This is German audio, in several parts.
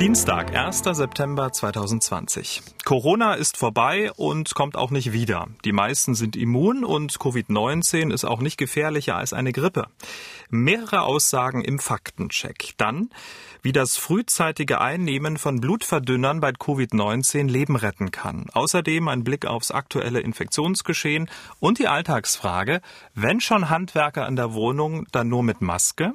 Dienstag, 1. September 2020. Corona ist vorbei und kommt auch nicht wieder. Die meisten sind immun und Covid-19 ist auch nicht gefährlicher als eine Grippe. Mehrere Aussagen im Faktencheck. Dann, wie das frühzeitige Einnehmen von Blutverdünnern bei Covid-19 Leben retten kann. Außerdem ein Blick aufs aktuelle Infektionsgeschehen und die Alltagsfrage, wenn schon Handwerker in der Wohnung, dann nur mit Maske?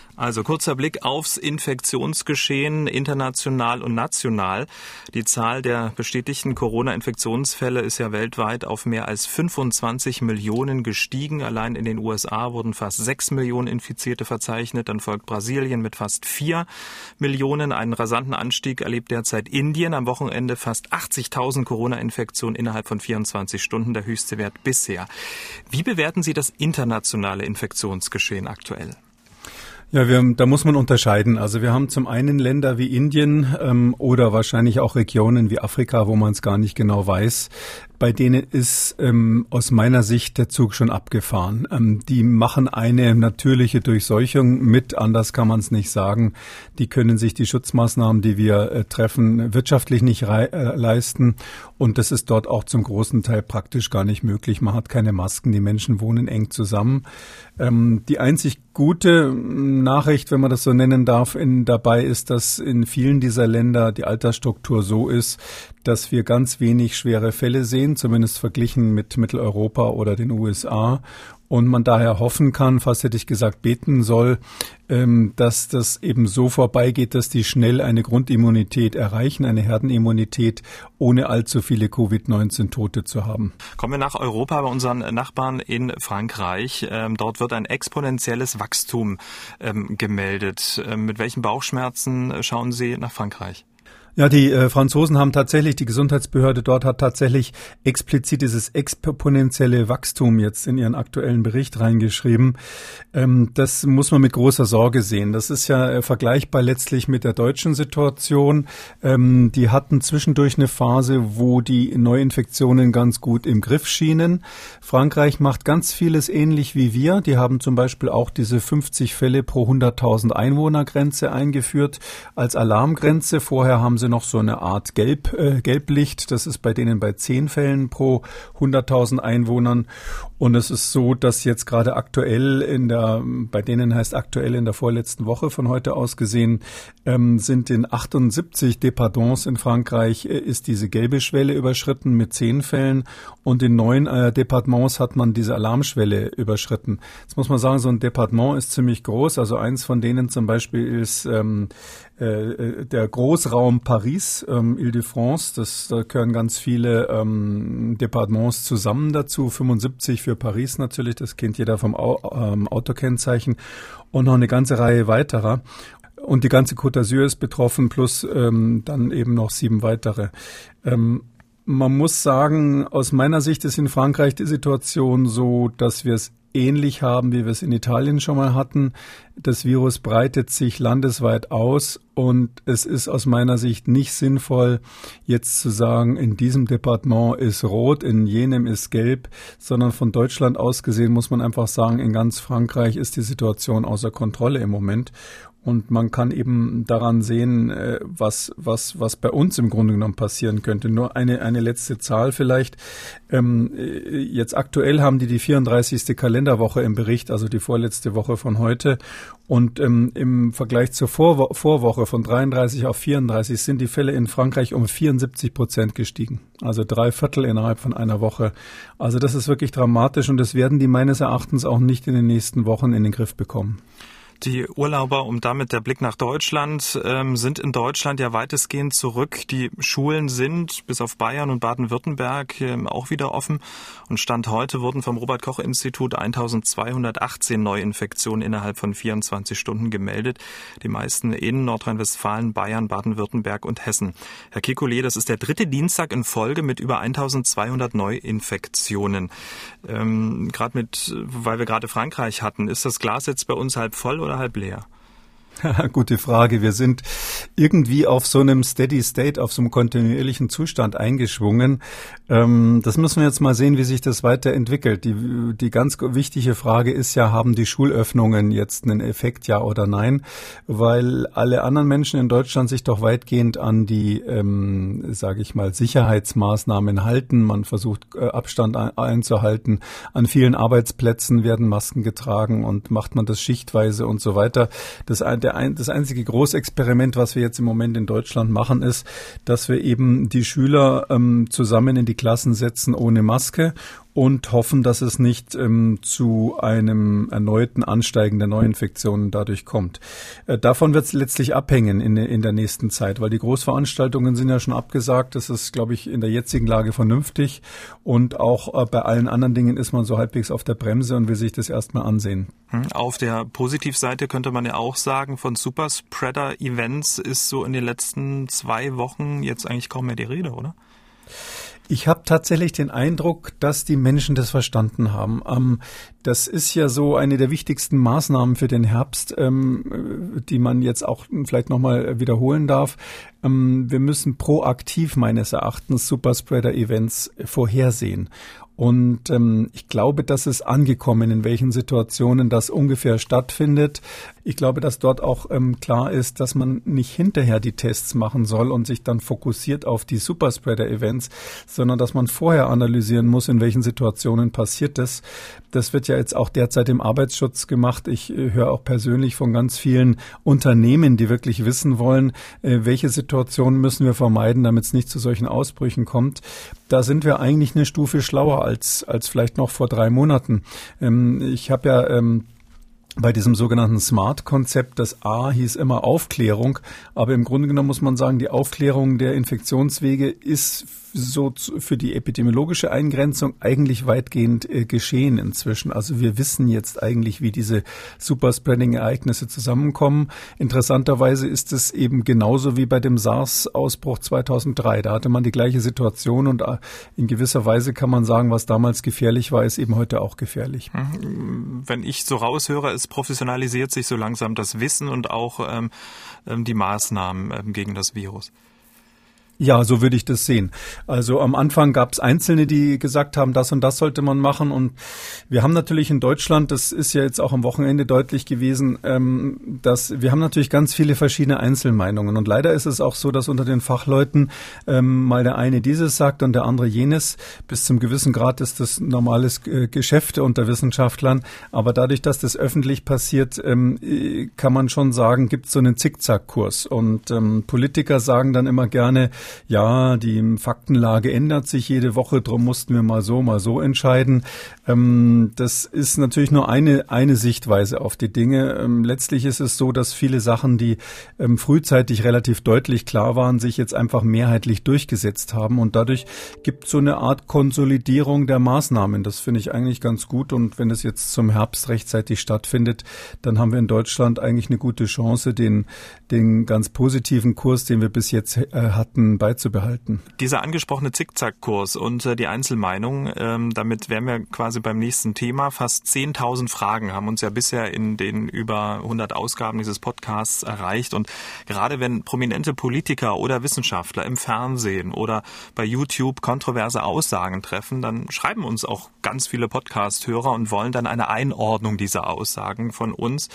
Also kurzer Blick aufs Infektionsgeschehen international und national. Die Zahl der bestätigten Corona-Infektionsfälle ist ja weltweit auf mehr als 25 Millionen gestiegen. Allein in den USA wurden fast 6 Millionen Infizierte verzeichnet. Dann folgt Brasilien mit fast 4 Millionen. Einen rasanten Anstieg erlebt derzeit Indien. Am Wochenende fast 80.000 Corona-Infektionen innerhalb von 24 Stunden, der höchste Wert bisher. Wie bewerten Sie das internationale Infektionsgeschehen aktuell? Ja, wir, da muss man unterscheiden. Also wir haben zum einen Länder wie Indien ähm, oder wahrscheinlich auch Regionen wie Afrika, wo man es gar nicht genau weiß, bei denen ist ähm, aus meiner Sicht der Zug schon abgefahren. Ähm, die machen eine natürliche Durchseuchung mit, anders kann man es nicht sagen. Die können sich die Schutzmaßnahmen, die wir äh, treffen, wirtschaftlich nicht äh, leisten. Und das ist dort auch zum großen Teil praktisch gar nicht möglich. Man hat keine Masken, die Menschen wohnen eng zusammen. Ähm, die einzig gute hm, Nachricht, wenn man das so nennen darf, in, dabei ist, dass in vielen dieser Länder die Altersstruktur so ist, dass wir ganz wenig schwere Fälle sehen, zumindest verglichen mit Mitteleuropa oder den USA. Und man daher hoffen kann, fast hätte ich gesagt, beten soll, ähm, dass das eben so vorbeigeht, dass die schnell eine Grundimmunität erreichen, eine Herdenimmunität, ohne allzu viele Covid-19-Tote zu haben. Kommen wir nach Europa bei unseren Nachbarn in Frankreich. Ähm, dort wird ein exponentielles Wachstum ähm, gemeldet. mit welchen Bauchschmerzen schauen Sie nach Frankreich? Ja, die äh, Franzosen haben tatsächlich, die Gesundheitsbehörde dort hat tatsächlich explizit dieses exponentielle Wachstum jetzt in ihren aktuellen Bericht reingeschrieben. Ähm, das muss man mit großer Sorge sehen. Das ist ja äh, vergleichbar letztlich mit der deutschen Situation. Ähm, die hatten zwischendurch eine Phase, wo die Neuinfektionen ganz gut im Griff schienen. Frankreich macht ganz vieles ähnlich wie wir. Die haben zum Beispiel auch diese 50 Fälle pro 100.000 Einwohnergrenze eingeführt als Alarmgrenze. Vorher haben sie noch so eine Art Gelb, äh, Gelblicht. Das ist bei denen bei zehn Fällen pro 100.000 Einwohnern. Und es ist so, dass jetzt gerade aktuell in der, bei denen heißt aktuell in der vorletzten Woche von heute aus gesehen, ähm, sind in 78 Departements in Frankreich äh, ist diese gelbe Schwelle überschritten mit zehn Fällen und in neun äh, Departements hat man diese Alarmschwelle überschritten. Jetzt muss man sagen, so ein Departement ist ziemlich groß. Also eins von denen zum Beispiel ist ähm, äh, äh der Großraum Paris, ähm, Ile-de-France. Das, da gehören ganz viele ähm, Departements zusammen dazu. 75 für für Paris natürlich, das kennt jeder vom ähm, Autokennzeichen und noch eine ganze Reihe weiterer. Und die ganze Côte d'Azur ist betroffen, plus ähm, dann eben noch sieben weitere. Ähm, man muss sagen, aus meiner Sicht ist in Frankreich die Situation so, dass wir es ähnlich haben, wie wir es in Italien schon mal hatten. Das Virus breitet sich landesweit aus und es ist aus meiner Sicht nicht sinnvoll, jetzt zu sagen, in diesem Departement ist rot, in jenem ist gelb, sondern von Deutschland aus gesehen muss man einfach sagen, in ganz Frankreich ist die Situation außer Kontrolle im Moment. Und man kann eben daran sehen, äh, was, was, was bei uns im Grunde genommen passieren könnte. Nur eine, eine letzte Zahl vielleicht. Ähm, äh, jetzt aktuell haben die die 34. Kalenderwoche im Bericht, also die vorletzte Woche von heute. Und ähm, im Vergleich zur Vorwo Vorwoche von 33 auf 34 sind die Fälle in Frankreich um 74 Prozent gestiegen. Also drei Viertel innerhalb von einer Woche. Also das ist wirklich dramatisch und das werden die meines Erachtens auch nicht in den nächsten Wochen in den Griff bekommen. Die Urlauber und damit der Blick nach Deutschland ähm, sind in Deutschland ja weitestgehend zurück. Die Schulen sind bis auf Bayern und Baden-Württemberg ähm, auch wieder offen. Und Stand heute wurden vom Robert Koch Institut 1218 Neuinfektionen innerhalb von 24 Stunden gemeldet. Die meisten in Nordrhein-Westfalen, Bayern, Baden-Württemberg und Hessen. Herr Kekulé, das ist der dritte Dienstag in Folge mit über 1200 Neuinfektionen. Ähm, gerade mit, weil wir gerade Frankreich hatten, ist das Glas jetzt bei uns halb voll oder oder halb leer? Gute Frage. Wir sind irgendwie auf so einem Steady State, auf so einem kontinuierlichen Zustand eingeschwungen. Ähm, das müssen wir jetzt mal sehen, wie sich das weiterentwickelt. Die, die ganz wichtige Frage ist ja, haben die Schulöffnungen jetzt einen Effekt, ja oder nein? Weil alle anderen Menschen in Deutschland sich doch weitgehend an die, ähm, sage ich mal, Sicherheitsmaßnahmen halten. Man versucht äh, Abstand einzuhalten. An vielen Arbeitsplätzen werden Masken getragen und macht man das schichtweise und so weiter. Das der ein, das einzige Großexperiment, was wir jetzt im Moment in Deutschland machen, ist, dass wir eben die Schüler ähm, zusammen in die Klassen setzen ohne Maske und hoffen, dass es nicht ähm, zu einem erneuten Ansteigen der Neuinfektionen dadurch kommt. Äh, davon wird es letztlich abhängen in, in der nächsten Zeit, weil die Großveranstaltungen sind ja schon abgesagt. Das ist, glaube ich, in der jetzigen Lage vernünftig. Und auch äh, bei allen anderen Dingen ist man so halbwegs auf der Bremse und will sich das erstmal ansehen. Hm, auf der Positivseite könnte man ja auch sagen, von Superspreader-Events ist so in den letzten zwei Wochen jetzt eigentlich kaum mehr die Rede, oder? Ich habe tatsächlich den Eindruck, dass die Menschen das verstanden haben. Ähm, das ist ja so eine der wichtigsten Maßnahmen für den Herbst, ähm, die man jetzt auch vielleicht nochmal wiederholen darf. Ähm, wir müssen proaktiv meines Erachtens Superspreader-Events vorhersehen. Und ähm, ich glaube, das ist angekommen, in welchen Situationen das ungefähr stattfindet. Ich glaube, dass dort auch ähm, klar ist, dass man nicht hinterher die Tests machen soll und sich dann fokussiert auf die Superspreader-Events, sondern dass man vorher analysieren muss, in welchen Situationen passiert das. Das wird ja jetzt auch derzeit im Arbeitsschutz gemacht. Ich äh, höre auch persönlich von ganz vielen Unternehmen, die wirklich wissen wollen, äh, welche Situationen müssen wir vermeiden, damit es nicht zu solchen Ausbrüchen kommt. Da sind wir eigentlich eine Stufe schlauer als, als vielleicht noch vor drei Monaten. Ähm, ich habe ja ähm, bei diesem sogenannten Smart-Konzept, das A hieß immer Aufklärung, aber im Grunde genommen muss man sagen, die Aufklärung der Infektionswege ist so für die epidemiologische Eingrenzung eigentlich weitgehend äh, geschehen inzwischen. Also wir wissen jetzt eigentlich, wie diese Superspreading-Ereignisse zusammenkommen. Interessanterweise ist es eben genauso wie bei dem SARS-Ausbruch 2003. Da hatte man die gleiche Situation und äh, in gewisser Weise kann man sagen, was damals gefährlich war, ist eben heute auch gefährlich. Mhm. Wenn ich so raushöre, es professionalisiert sich so langsam das Wissen und auch ähm, ähm die Maßnahmen ähm, gegen das Virus. Ja, so würde ich das sehen. Also am Anfang gab es Einzelne, die gesagt haben, das und das sollte man machen. Und wir haben natürlich in Deutschland, das ist ja jetzt auch am Wochenende deutlich gewesen, ähm, dass wir haben natürlich ganz viele verschiedene Einzelmeinungen. Und leider ist es auch so, dass unter den Fachleuten ähm, mal der eine dieses sagt und der andere jenes. Bis zum gewissen Grad ist das normales äh, Geschäft unter Wissenschaftlern. Aber dadurch, dass das öffentlich passiert, ähm, äh, kann man schon sagen, gibt es so einen Zickzackkurs. Und ähm, Politiker sagen dann immer gerne, ja, die Faktenlage ändert sich jede Woche, drum mussten wir mal so, mal so entscheiden. Ähm, das ist natürlich nur eine, eine Sichtweise auf die Dinge. Ähm, letztlich ist es so, dass viele Sachen, die ähm, frühzeitig relativ deutlich klar waren, sich jetzt einfach mehrheitlich durchgesetzt haben und dadurch gibt es so eine Art Konsolidierung der Maßnahmen. Das finde ich eigentlich ganz gut und wenn es jetzt zum Herbst rechtzeitig stattfindet, dann haben wir in Deutschland eigentlich eine gute Chance, den, den ganz positiven Kurs, den wir bis jetzt äh, hatten, beizubehalten. Dieser angesprochene Zickzackkurs und äh, die Einzelmeinung, ähm, damit wären wir quasi beim nächsten Thema. Fast 10.000 Fragen haben uns ja bisher in den über 100 Ausgaben dieses Podcasts erreicht. Und gerade wenn prominente Politiker oder Wissenschaftler im Fernsehen oder bei YouTube kontroverse Aussagen treffen, dann schreiben uns auch ganz viele Podcast-Hörer und wollen dann eine Einordnung dieser Aussagen von uns.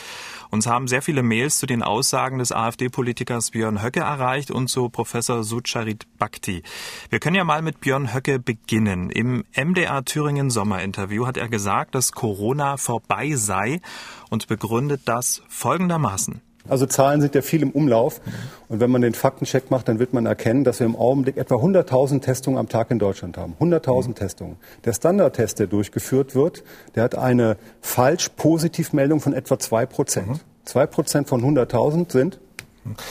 Uns haben sehr viele Mails zu den Aussagen des AfD-Politikers Björn Höcke erreicht und zu Professor Sucha Charit Bhakti. Wir können ja mal mit Björn Höcke beginnen. Im MDR Thüringen Sommerinterview hat er gesagt, dass Corona vorbei sei und begründet das folgendermaßen. Also Zahlen sind ja viel im Umlauf. Und wenn man den Faktencheck macht, dann wird man erkennen, dass wir im Augenblick etwa 100.000 Testungen am Tag in Deutschland haben. 100.000 mhm. Testungen. Der Standardtest, der durchgeführt wird, der hat eine Falsch-Positivmeldung von etwa zwei Prozent. Mhm. Zwei Prozent von 100.000 sind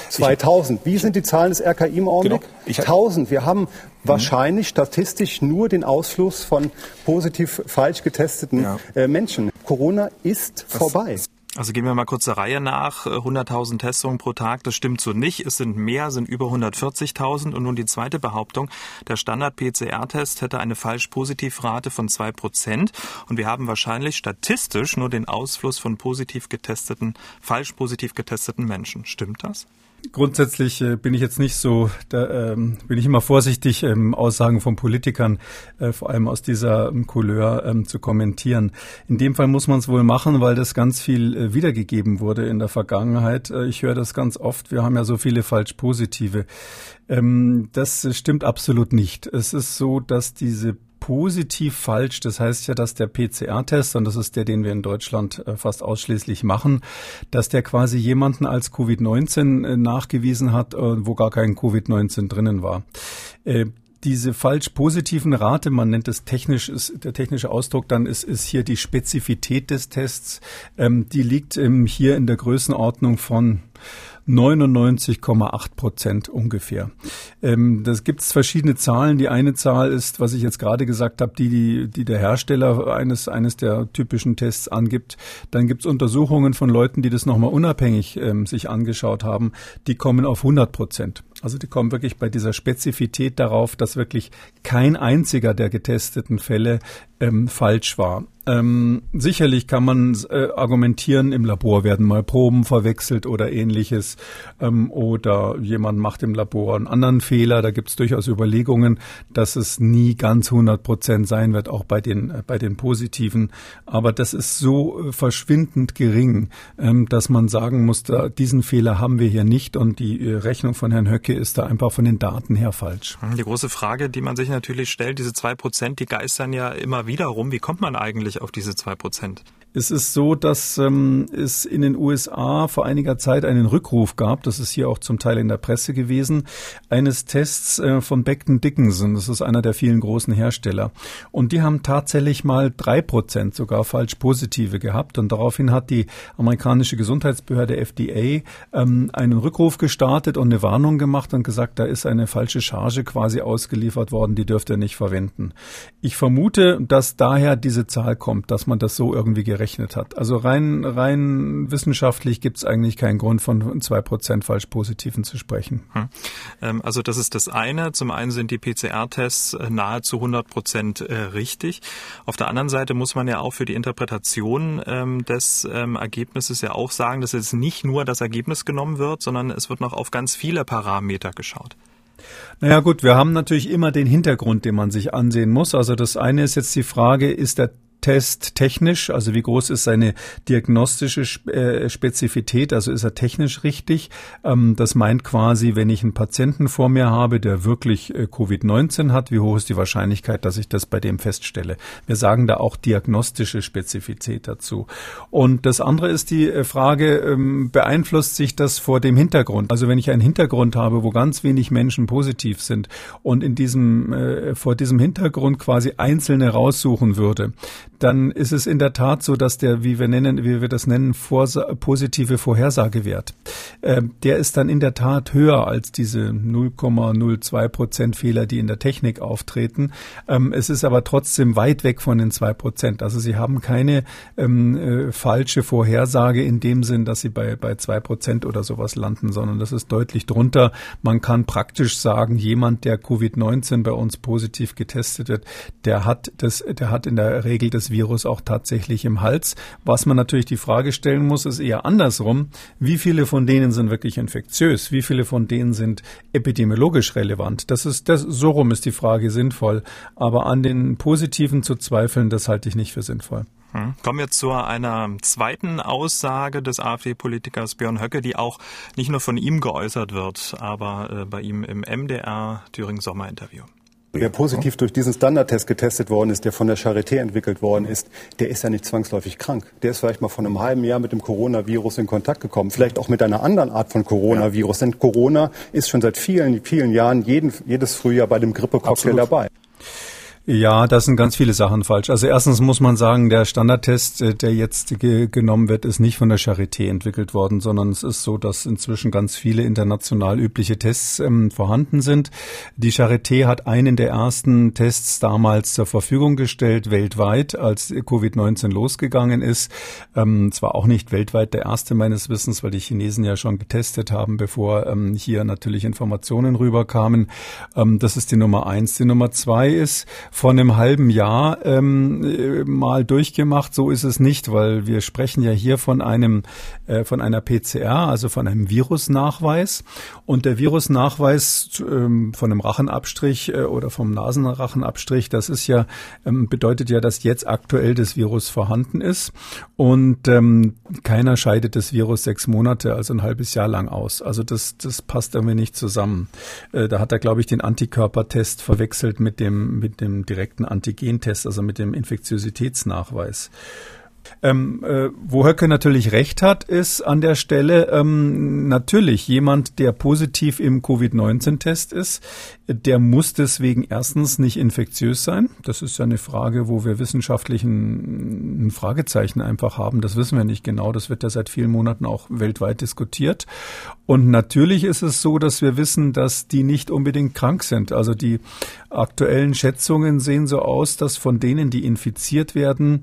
2000. Wie sind die Zahlen des RKI im Augenblick? Genau. 1000. Wir haben wahrscheinlich statistisch nur den Ausfluss von positiv falsch getesteten ja. äh, Menschen. Corona ist das, vorbei. Also gehen wir mal kurz der Reihe nach. 100.000 Testungen pro Tag, das stimmt so nicht. Es sind mehr, sind über 140.000. Und nun die zweite Behauptung. Der Standard-PCR-Test hätte eine Falsch-Positiv-Rate von zwei Prozent. Und wir haben wahrscheinlich statistisch nur den Ausfluss von positiv getesteten, falsch positiv getesteten Menschen. Stimmt das? Grundsätzlich äh, bin ich jetzt nicht so, da ähm, bin ich immer vorsichtig, ähm, Aussagen von Politikern, äh, vor allem aus dieser ähm, Couleur, ähm, zu kommentieren. In dem Fall muss man es wohl machen, weil das ganz viel äh, wiedergegeben wurde in der Vergangenheit. Äh, ich höre das ganz oft. Wir haben ja so viele falsch positive. Ähm, das stimmt absolut nicht. Es ist so, dass diese positiv falsch. Das heißt ja, dass der PCR-Test, und das ist der, den wir in Deutschland äh, fast ausschließlich machen, dass der quasi jemanden als Covid-19 äh, nachgewiesen hat, äh, wo gar kein Covid-19 drinnen war diese falsch positiven Rate, man nennt es technisch, ist der technische Ausdruck, dann ist, ist hier die Spezifität des Tests, ähm, die liegt ähm, hier in der Größenordnung von 99,8 Prozent ungefähr. Ähm, das gibt es verschiedene Zahlen. Die eine Zahl ist, was ich jetzt gerade gesagt habe, die, die, die der Hersteller eines, eines der typischen Tests angibt. Dann gibt es Untersuchungen von Leuten, die das nochmal unabhängig ähm, sich angeschaut haben. Die kommen auf 100 Prozent. Also die kommen wirklich bei dieser Spezifität darauf, dass wirklich kein einziger der getesteten Fälle ähm, falsch war. Ähm, sicherlich kann man äh, argumentieren, im Labor werden mal Proben verwechselt oder ähnliches. Ähm, oder jemand macht im Labor einen anderen Fehler. Da gibt es durchaus Überlegungen, dass es nie ganz 100 Prozent sein wird, auch bei den, äh, bei den positiven. Aber das ist so äh, verschwindend gering, ähm, dass man sagen muss, da, diesen Fehler haben wir hier nicht. Und die äh, Rechnung von Herrn Höcke ist da einfach von den Daten her falsch. Die große Frage, die man sich natürlich stellt, diese zwei Prozent, die geistern ja immer wieder rum. Wie kommt man eigentlich auf diese zwei Prozent? Es ist so, dass ähm, es in den USA vor einiger Zeit einen Rückruf gab, das ist hier auch zum Teil in der Presse gewesen, eines Tests äh, von Beckton Dickinson. Das ist einer der vielen großen Hersteller. Und die haben tatsächlich mal drei Prozent sogar falsch positive gehabt. Und daraufhin hat die amerikanische Gesundheitsbehörde FDA ähm, einen Rückruf gestartet und eine Warnung gemacht und gesagt, da ist eine falsche Charge quasi ausgeliefert worden, die dürft ihr nicht verwenden. Ich vermute, dass daher diese Zahl kommt, dass man das so irgendwie gerechnet gerechnet hat. Also rein, rein wissenschaftlich gibt es eigentlich keinen Grund von zwei Prozent falsch Positiven zu sprechen. Hm. Ähm, also das ist das eine. Zum einen sind die PCR-Tests äh, nahezu 100 Prozent äh, richtig. Auf der anderen Seite muss man ja auch für die Interpretation ähm, des ähm, Ergebnisses ja auch sagen, dass jetzt nicht nur das Ergebnis genommen wird, sondern es wird noch auf ganz viele Parameter geschaut. Naja gut, wir haben natürlich immer den Hintergrund, den man sich ansehen muss. Also das eine ist jetzt die Frage, ist der Test technisch, also wie groß ist seine diagnostische äh, Spezifität, also ist er technisch richtig. Ähm, das meint quasi, wenn ich einen Patienten vor mir habe, der wirklich äh, Covid-19 hat, wie hoch ist die Wahrscheinlichkeit, dass ich das bei dem feststelle? Wir sagen da auch diagnostische Spezifität dazu. Und das andere ist die äh, Frage, ähm, beeinflusst sich das vor dem Hintergrund? Also wenn ich einen Hintergrund habe, wo ganz wenig Menschen positiv sind und in diesem, vor diesem Hintergrund quasi Einzelne raussuchen würde, dann ist es in der Tat so, dass der, wie wir nennen, wie wir das nennen, vorsa positive Vorhersagewert, äh, der ist dann in der Tat höher als diese 0,02 Prozent Fehler, die in der Technik auftreten. Ähm, es ist aber trotzdem weit weg von den zwei Prozent. Also Sie haben keine ähm, äh, falsche Vorhersage in dem Sinn, dass Sie bei bei zwei Prozent oder sowas landen, sondern das ist deutlich drunter. Man kann praktisch sagen, jemand, der Covid-19 bei uns positiv getestet wird, der hat das, der hat in der Regel das Virus auch tatsächlich im Hals. Was man natürlich die Frage stellen muss, ist eher andersrum. Wie viele von denen sind wirklich infektiös? Wie viele von denen sind epidemiologisch relevant? Das ist, das, so rum ist die Frage sinnvoll. Aber an den Positiven zu zweifeln, das halte ich nicht für sinnvoll. Hm. Kommen wir zu einer zweiten Aussage des AfD-Politikers Björn Höcke, die auch nicht nur von ihm geäußert wird, aber äh, bei ihm im MDR Thüringen-Sommer-Interview. Wer positiv durch diesen Standardtest getestet worden ist, der von der Charité entwickelt worden ist, der ist ja nicht zwangsläufig krank. Der ist vielleicht mal vor einem halben Jahr mit dem Coronavirus in Kontakt gekommen. Vielleicht auch mit einer anderen Art von Coronavirus. Ja. Denn Corona ist schon seit vielen, vielen Jahren jeden, jedes Frühjahr bei dem Grippecocktail dabei. Ja, das sind ganz viele Sachen falsch. Also erstens muss man sagen, der Standardtest, äh, der jetzt ge genommen wird, ist nicht von der Charité entwickelt worden, sondern es ist so, dass inzwischen ganz viele international übliche Tests ähm, vorhanden sind. Die Charité hat einen der ersten Tests damals zur Verfügung gestellt, weltweit, als Covid-19 losgegangen ist. Ähm, zwar auch nicht weltweit der erste meines Wissens, weil die Chinesen ja schon getestet haben, bevor ähm, hier natürlich Informationen rüberkamen. Ähm, das ist die Nummer eins. Die Nummer zwei ist, vor einem halben Jahr ähm, äh, mal durchgemacht. So ist es nicht, weil wir sprechen ja hier von einem äh, von einer PCR, also von einem Virusnachweis. Und der Virusnachweis ähm, von einem Rachenabstrich äh, oder vom Nasenrachenabstrich, das ist ja ähm, bedeutet ja, dass jetzt aktuell das Virus vorhanden ist und ähm, keiner scheidet das Virus sechs Monate, also ein halbes Jahr lang aus. Also das das passt irgendwie nicht zusammen. Äh, da hat er glaube ich den Antikörpertest verwechselt mit dem mit dem direkten Antigentest, also mit dem Infektiositätsnachweis. Ähm, äh, wo Höcke natürlich recht hat, ist an der Stelle ähm, natürlich jemand, der positiv im Covid-19-Test ist, der muss deswegen erstens nicht infektiös sein. Das ist ja eine Frage, wo wir wissenschaftlich ein, ein Fragezeichen einfach haben. Das wissen wir nicht genau. Das wird ja seit vielen Monaten auch weltweit diskutiert. Und natürlich ist es so, dass wir wissen, dass die nicht unbedingt krank sind. Also die aktuellen Schätzungen sehen so aus, dass von denen, die infiziert werden,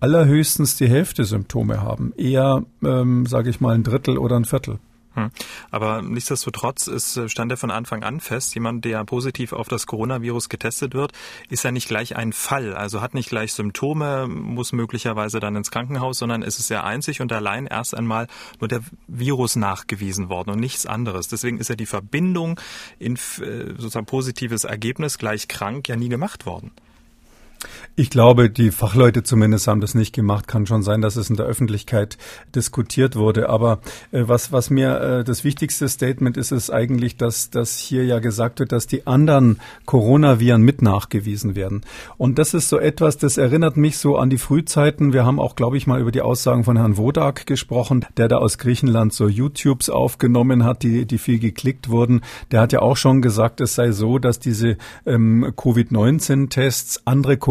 allerhöchstens die Hälfte Symptome haben. Eher, ähm, sage ich mal, ein Drittel oder ein Viertel. Hm. Aber nichtsdestotrotz ist, äh, stand er von Anfang an fest, jemand, der positiv auf das Coronavirus getestet wird, ist ja nicht gleich ein Fall, also hat nicht gleich Symptome, muss möglicherweise dann ins Krankenhaus, sondern es ist ja einzig und allein erst einmal nur der Virus nachgewiesen worden und nichts anderes. Deswegen ist ja die Verbindung in äh, sozusagen positives Ergebnis gleich krank ja nie gemacht worden. Ich glaube, die Fachleute zumindest haben das nicht gemacht. Kann schon sein, dass es in der Öffentlichkeit diskutiert wurde. Aber äh, was, was mir äh, das wichtigste Statement ist, ist eigentlich, dass, dass hier ja gesagt wird, dass die anderen Coronaviren mit nachgewiesen werden. Und das ist so etwas, das erinnert mich so an die Frühzeiten. Wir haben auch, glaube ich, mal über die Aussagen von Herrn Wodak gesprochen, der da aus Griechenland so YouTubes aufgenommen hat, die, die viel geklickt wurden. Der hat ja auch schon gesagt, es sei so, dass diese ähm, Covid-19-Tests andere Coronaviren,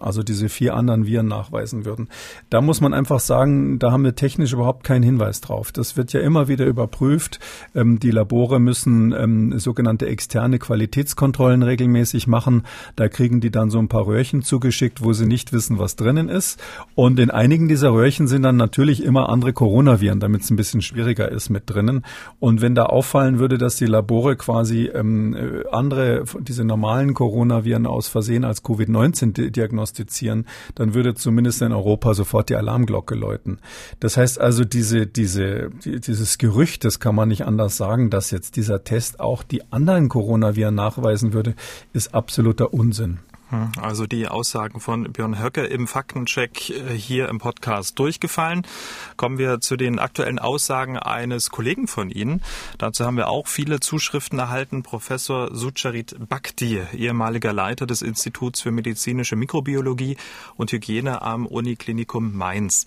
also diese vier anderen Viren nachweisen würden. Da muss man einfach sagen, da haben wir technisch überhaupt keinen Hinweis drauf. Das wird ja immer wieder überprüft. Ähm, die Labore müssen ähm, sogenannte externe Qualitätskontrollen regelmäßig machen. Da kriegen die dann so ein paar Röhrchen zugeschickt, wo sie nicht wissen, was drinnen ist. Und in einigen dieser Röhrchen sind dann natürlich immer andere Coronaviren, damit es ein bisschen schwieriger ist mit drinnen. Und wenn da auffallen würde, dass die Labore quasi ähm, äh, andere, diese normalen Coronaviren aus Versehen als Covid-19 diagnostizieren, dann würde zumindest in Europa sofort die Alarmglocke läuten. Das heißt also, diese, diese, dieses Gerücht, das kann man nicht anders sagen, dass jetzt dieser Test auch die anderen Coronaviren nachweisen würde, ist absoluter Unsinn. Hm, also die Aussagen von Björn Höcke im Faktencheck äh, hier im Podcast durchgefallen. Kommen wir zu den aktuellen Aussagen eines Kollegen von Ihnen. Dazu haben wir auch viele Zuschriften erhalten. Professor Sucharit Bhakti, ehemaliger Leiter des Instituts für medizinische Mikrobiologie und Hygiene am Uniklinikum Mainz.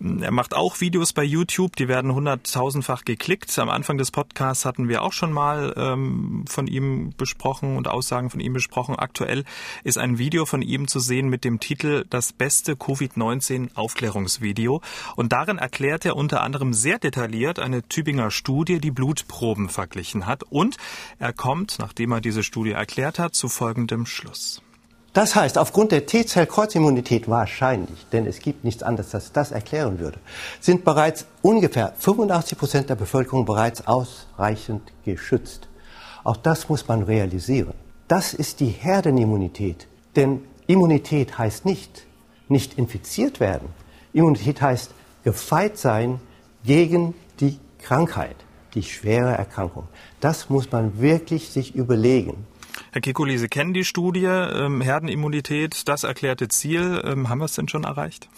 Er macht auch Videos bei YouTube, die werden hunderttausendfach geklickt. Am Anfang des Podcasts hatten wir auch schon mal ähm, von ihm besprochen und Aussagen von ihm besprochen. Aktuell ist ein Video von ihm zu sehen mit dem Titel Das beste Covid-19 Aufklärungsvideo. Und darin erklärt er unter anderem sehr detailliert eine Tübinger Studie, die Blutproben verglichen hat. Und er kommt, nachdem er diese Studie erklärt hat, zu folgendem Schluss. Das heißt, aufgrund der T-Zell-Kreuzimmunität wahrscheinlich, denn es gibt nichts anderes, das das erklären würde, sind bereits ungefähr 85 Prozent der Bevölkerung bereits ausreichend geschützt. Auch das muss man realisieren. Das ist die Herdenimmunität. Denn Immunität heißt nicht, nicht infiziert werden. Immunität heißt gefeit sein gegen die Krankheit, die schwere Erkrankung. Das muss man wirklich sich überlegen. Herr Kikuli, Sie kennen die Studie ähm, Herdenimmunität, das erklärte Ziel. Ähm, haben wir es denn schon erreicht?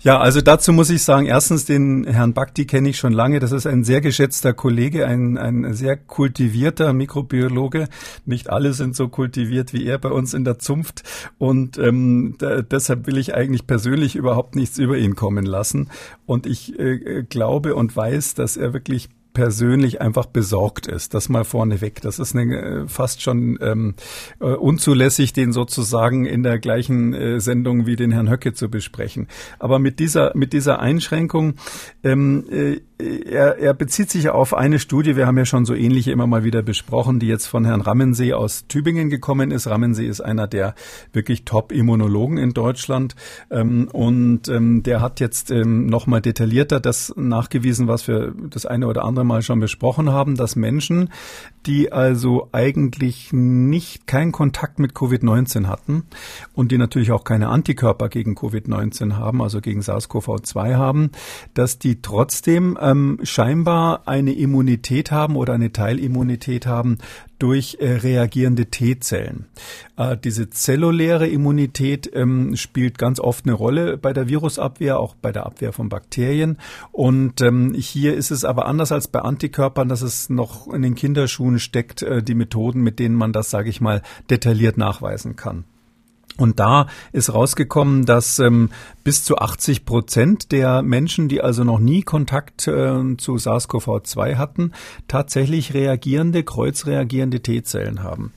Ja, also dazu muss ich sagen, erstens den Herrn Bakti kenne ich schon lange. Das ist ein sehr geschätzter Kollege, ein, ein sehr kultivierter Mikrobiologe. Nicht alle sind so kultiviert wie er bei uns in der Zunft. Und ähm, da, deshalb will ich eigentlich persönlich überhaupt nichts über ihn kommen lassen. Und ich äh, glaube und weiß, dass er wirklich persönlich einfach besorgt ist. Das mal vorneweg. Das ist eine, äh, fast schon ähm, äh, unzulässig, den sozusagen in der gleichen äh, Sendung wie den Herrn Höcke zu besprechen. Aber mit dieser mit dieser Einschränkung ähm, äh, er, er bezieht sich auf eine Studie, wir haben ja schon so ähnliche immer mal wieder besprochen, die jetzt von Herrn Rammensee aus Tübingen gekommen ist. Rammensee ist einer der wirklich Top-Immunologen in Deutschland ähm, und ähm, der hat jetzt ähm, nochmal detaillierter das nachgewiesen, was wir das eine oder andere Mal schon besprochen haben, dass Menschen, die also eigentlich nicht keinen Kontakt mit Covid-19 hatten und die natürlich auch keine Antikörper gegen Covid-19 haben, also gegen SARS-CoV-2 haben, dass die trotzdem ähm, scheinbar eine Immunität haben oder eine Teilimmunität haben durch äh, reagierende T-Zellen. Äh, diese zelluläre Immunität ähm, spielt ganz oft eine Rolle bei der Virusabwehr, auch bei der Abwehr von Bakterien. Und ähm, hier ist es aber anders als bei Antikörpern, dass es noch in den Kinderschuhen steckt, äh, die Methoden, mit denen man das, sage ich mal, detailliert nachweisen kann. Und da ist rausgekommen, dass ähm, bis zu 80 Prozent der Menschen, die also noch nie Kontakt äh, zu SARS-CoV-2 hatten, tatsächlich reagierende, kreuzreagierende T-Zellen haben.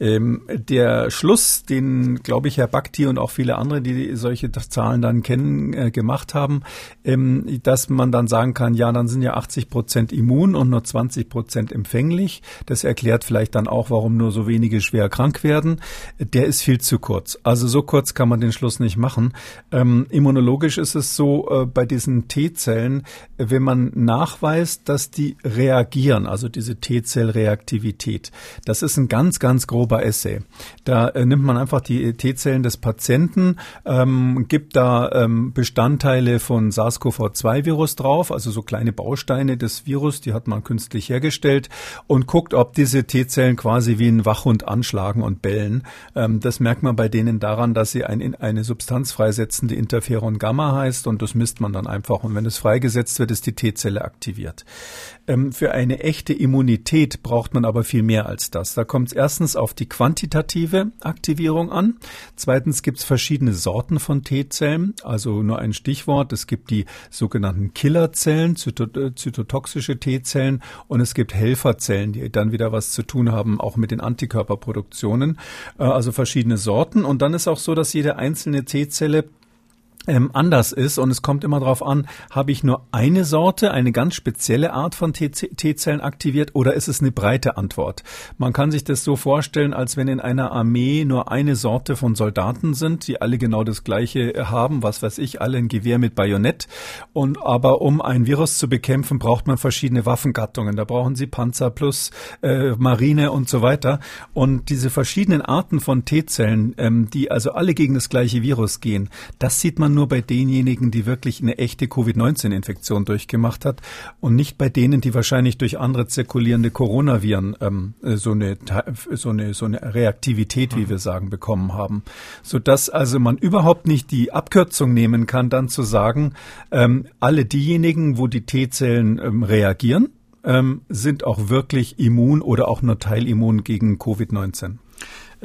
Ähm, der Schluss, den, glaube ich, Herr Bakti und auch viele andere, die solche Zahlen dann kennen, äh, gemacht haben, ähm, dass man dann sagen kann, ja, dann sind ja 80 Prozent immun und nur 20 Prozent empfänglich. Das erklärt vielleicht dann auch, warum nur so wenige schwer krank werden. Der ist viel zu kurz. Also so kurz kann man den Schluss nicht machen. Ähm, immunologisch ist es so äh, bei diesen T-Zellen, wenn man nachweist, dass die reagieren, also diese T-Zellreaktivität, das ist ein ganz, ganz grober Essay. Da äh, nimmt man einfach die T-Zellen des Patienten, ähm, gibt da ähm, Bestandteile von SARS-CoV-2-Virus drauf, also so kleine Bausteine des Virus, die hat man künstlich hergestellt und guckt, ob diese T-Zellen quasi wie ein Wachhund anschlagen und bellen. Ähm, das merkt man bei denen daran, dass sie ein, eine Substanz freisetzende Interferon Gamma heißt und das misst man dann einfach. Und wenn es freigesetzt wird, ist die T-Zelle aktiviert. Ähm, für eine echte Immunität braucht man aber viel mehr als das. Da kommt es erstens auf die quantitative Aktivierung an. Zweitens gibt es verschiedene Sorten von T-Zellen. Also nur ein Stichwort. Es gibt die sogenannten Killerzellen, äh, zytotoxische T-Zellen und es gibt Helferzellen, die dann wieder was zu tun haben, auch mit den Antikörperproduktionen. Äh, also verschiedene Sorten. Und dann ist auch so, dass jede einzelne T-Zelle ähm, anders ist und es kommt immer darauf an, habe ich nur eine Sorte, eine ganz spezielle Art von T-Zellen aktiviert oder ist es eine breite Antwort? Man kann sich das so vorstellen, als wenn in einer Armee nur eine Sorte von Soldaten sind, die alle genau das gleiche haben, was weiß ich, alle ein Gewehr mit Bajonett und aber um ein Virus zu bekämpfen, braucht man verschiedene Waffengattungen. Da brauchen sie Panzer plus äh, Marine und so weiter und diese verschiedenen Arten von T-Zellen, ähm, die also alle gegen das gleiche Virus gehen, das sieht man nur bei denjenigen, die wirklich eine echte Covid-19-Infektion durchgemacht hat und nicht bei denen, die wahrscheinlich durch andere zirkulierende Coronaviren ähm, so, eine, so, eine, so eine Reaktivität, wie wir sagen, bekommen haben. Sodass also man überhaupt nicht die Abkürzung nehmen kann, dann zu sagen, ähm, alle diejenigen, wo die T-Zellen ähm, reagieren, ähm, sind auch wirklich immun oder auch nur teilimmun gegen Covid-19.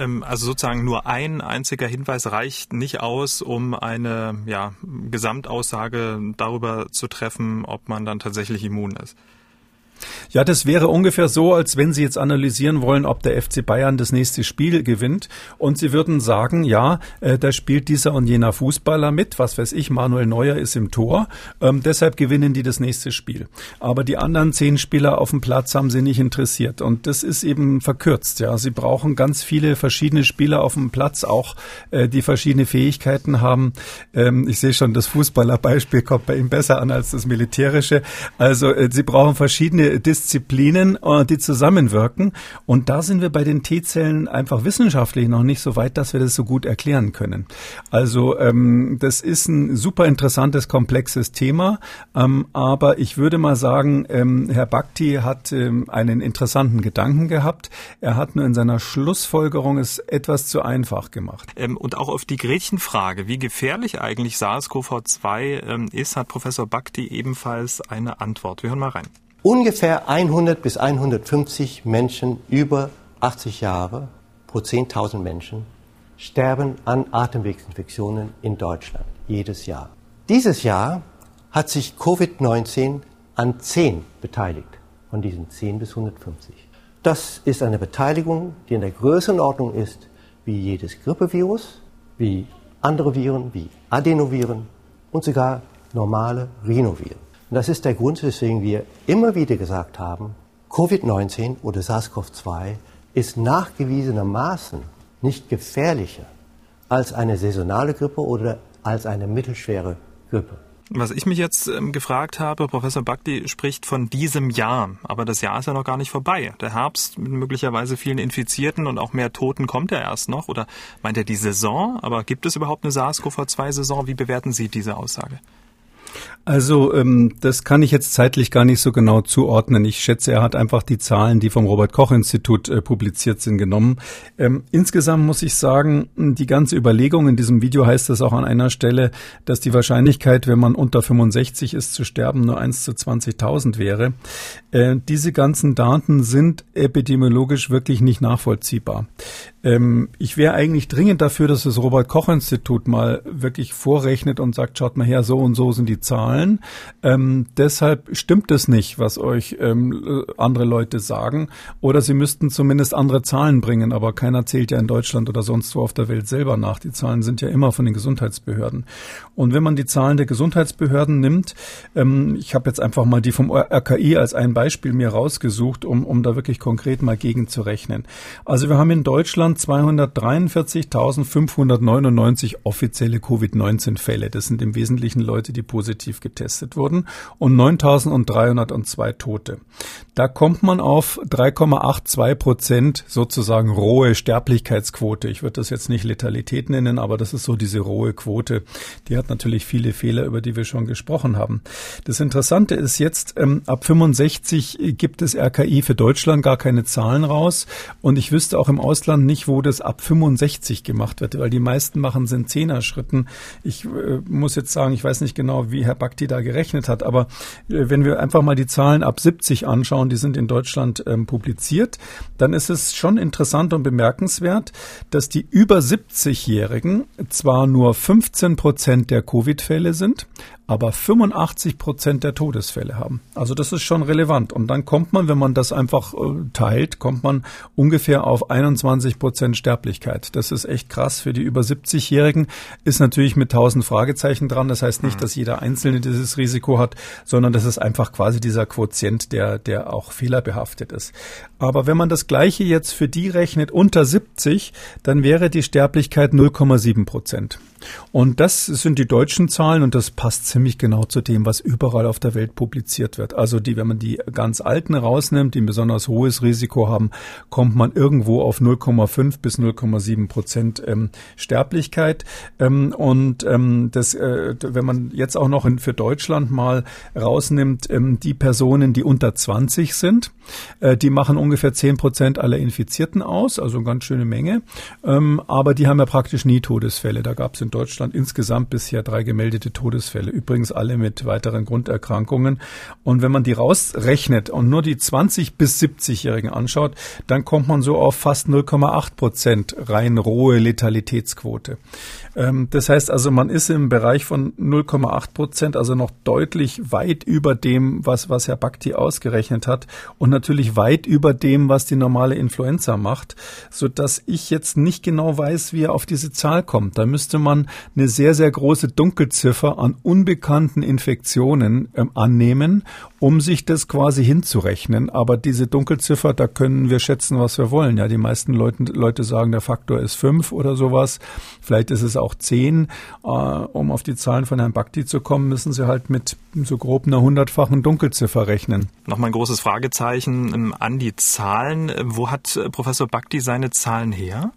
Ähm, also sozusagen nur ein einziger Hinweis reicht nicht aus, um eine ja, Gesamtaussage darüber zu treffen, ob man dann tatsächlich immun ist. Ja, das wäre ungefähr so, als wenn Sie jetzt analysieren wollen, ob der FC Bayern das nächste Spiel gewinnt und Sie würden sagen, ja, äh, da spielt dieser und jener Fußballer mit, was weiß ich, Manuel Neuer ist im Tor, ähm, deshalb gewinnen die das nächste Spiel. Aber die anderen zehn Spieler auf dem Platz haben Sie nicht interessiert und das ist eben verkürzt. Ja, Sie brauchen ganz viele verschiedene Spieler auf dem Platz, auch äh, die verschiedene Fähigkeiten haben. Ähm, ich sehe schon, das Fußballerbeispiel kommt bei ihm besser an als das militärische. Also äh, Sie brauchen verschiedene Disziplinen, äh, die zusammenwirken. Und da sind wir bei den T-Zellen einfach wissenschaftlich noch nicht so weit, dass wir das so gut erklären können. Also ähm, das ist ein super interessantes, komplexes Thema. Ähm, aber ich würde mal sagen, ähm, Herr Bhakti hat ähm, einen interessanten Gedanken gehabt. Er hat nur in seiner Schlussfolgerung es etwas zu einfach gemacht. Ähm, und auch auf die Gretchenfrage, wie gefährlich eigentlich SARS-CoV-2 ähm, ist, hat Professor Bhakti ebenfalls eine Antwort. Wir hören mal rein. Ungefähr 100 bis 150 Menschen über 80 Jahre pro 10.000 Menschen sterben an Atemwegsinfektionen in Deutschland jedes Jahr. Dieses Jahr hat sich Covid-19 an 10 beteiligt. von diesen 10 bis 150. Das ist eine Beteiligung, die in der Größenordnung ist wie jedes Grippevirus, wie andere Viren, wie Adenoviren und sogar normale Rhinoviren. Und das ist der Grund, weswegen wir immer wieder gesagt haben, Covid-19 oder SARS-CoV-2 ist nachgewiesenermaßen nicht gefährlicher als eine saisonale Grippe oder als eine mittelschwere Grippe. Was ich mich jetzt ähm, gefragt habe, Professor Bakti spricht von diesem Jahr, aber das Jahr ist ja noch gar nicht vorbei. Der Herbst mit möglicherweise vielen Infizierten und auch mehr Toten kommt ja erst noch. Oder meint er die Saison? Aber gibt es überhaupt eine SARS-CoV-2-Saison? Wie bewerten Sie diese Aussage? Also ähm, das kann ich jetzt zeitlich gar nicht so genau zuordnen. Ich schätze, er hat einfach die Zahlen, die vom Robert Koch Institut äh, publiziert sind, genommen. Ähm, insgesamt muss ich sagen, die ganze Überlegung in diesem Video heißt es auch an einer Stelle, dass die Wahrscheinlichkeit, wenn man unter 65 ist, zu sterben, nur 1 zu 20.000 wäre. Äh, diese ganzen Daten sind epidemiologisch wirklich nicht nachvollziehbar. Ähm, ich wäre eigentlich dringend dafür, dass das Robert Koch Institut mal wirklich vorrechnet und sagt, schaut mal her, so und so sind die Zahlen. Ähm, deshalb stimmt es nicht, was euch ähm, andere Leute sagen. Oder sie müssten zumindest andere Zahlen bringen, aber keiner zählt ja in Deutschland oder sonst wo auf der Welt selber nach. Die Zahlen sind ja immer von den Gesundheitsbehörden. Und wenn man die Zahlen der Gesundheitsbehörden nimmt, ähm, ich habe jetzt einfach mal die vom RKI als ein Beispiel mir rausgesucht, um, um da wirklich konkret mal gegenzurechnen. Also wir haben in Deutschland 243.599 offizielle Covid-19-Fälle. Das sind im Wesentlichen Leute, die positiv getestet wurden und 9.302 Tote. Da kommt man auf 3,82 Prozent sozusagen rohe Sterblichkeitsquote. Ich würde das jetzt nicht Letalität nennen, aber das ist so diese rohe Quote. Die hat natürlich viele Fehler, über die wir schon gesprochen haben. Das Interessante ist jetzt, ähm, ab 65 gibt es RKI für Deutschland gar keine Zahlen raus und ich wüsste auch im Ausland nicht, wo das ab 65 gemacht wird, weil die meisten machen sind Zehner-Schritten. Ich äh, muss jetzt sagen, ich weiß nicht genau, wie Herr Bakti da gerechnet hat, aber äh, wenn wir einfach mal die Zahlen ab 70 anschauen, die sind in Deutschland ähm, publiziert, dann ist es schon interessant und bemerkenswert, dass die über 70-Jährigen zwar nur 15 Prozent der Covid-Fälle sind, aber 85 Prozent der Todesfälle haben. Also das ist schon relevant. Und dann kommt man, wenn man das einfach äh, teilt, kommt man ungefähr auf 21 Prozent Sterblichkeit. Das ist echt krass. Für die über 70-Jährigen ist natürlich mit 1000 Fragezeichen dran. Das heißt nicht, mhm. dass jeder Einzelne dieses Risiko hat, sondern das ist einfach quasi dieser Quotient, der, der auch fehlerbehaftet ist. Aber wenn man das Gleiche jetzt für die rechnet unter 70, dann wäre die Sterblichkeit 0,7 Prozent. Und das sind die deutschen Zahlen und das passt ziemlich genau zu dem, was überall auf der Welt publiziert wird. Also die, wenn man die ganz alten rausnimmt, die ein besonders hohes Risiko haben, kommt man irgendwo auf 0,5 bis 0,7 Prozent ähm, Sterblichkeit. Ähm, und ähm, das, äh, wenn man jetzt auch noch in, für Deutschland mal rausnimmt, ähm, die Personen, die unter 20 sind, äh, die machen ungefähr 10 Prozent aller Infizierten aus, also eine ganz schöne Menge. Ähm, aber die haben ja praktisch nie Todesfälle. Da gab es in Deutschland insgesamt bisher drei gemeldete Todesfälle, übrigens alle mit weiteren Grunderkrankungen. Und wenn man die rausrechnet und nur die 20 bis 70-Jährigen anschaut, dann kommt man so auf fast 0,8 Prozent rein rohe Letalitätsquote. Ähm, das heißt also, man ist im Bereich von 0,8 Prozent, also noch deutlich weit über dem, was, was Herr Bakti ausgerechnet hat und natürlich weit über dem, was die normale Influenza macht, so dass ich jetzt nicht genau weiß, wie er auf diese Zahl kommt. Da müsste man eine sehr, sehr große Dunkelziffer an unbekannten Infektionen ähm, annehmen, um sich das quasi hinzurechnen. Aber diese Dunkelziffer, da können wir schätzen, was wir wollen. Ja, die meisten Leute, Leute sagen, der Faktor ist fünf oder sowas. Vielleicht ist es auch zehn. Äh, um auf die Zahlen von Herrn Bakti zu kommen, müssen Sie halt mit so grob einer hundertfachen Dunkelziffer rechnen. Nochmal ein großes Fragezeichen ähm, an die Zahlen. Wo hat äh, Professor Bakti seine Zahlen her?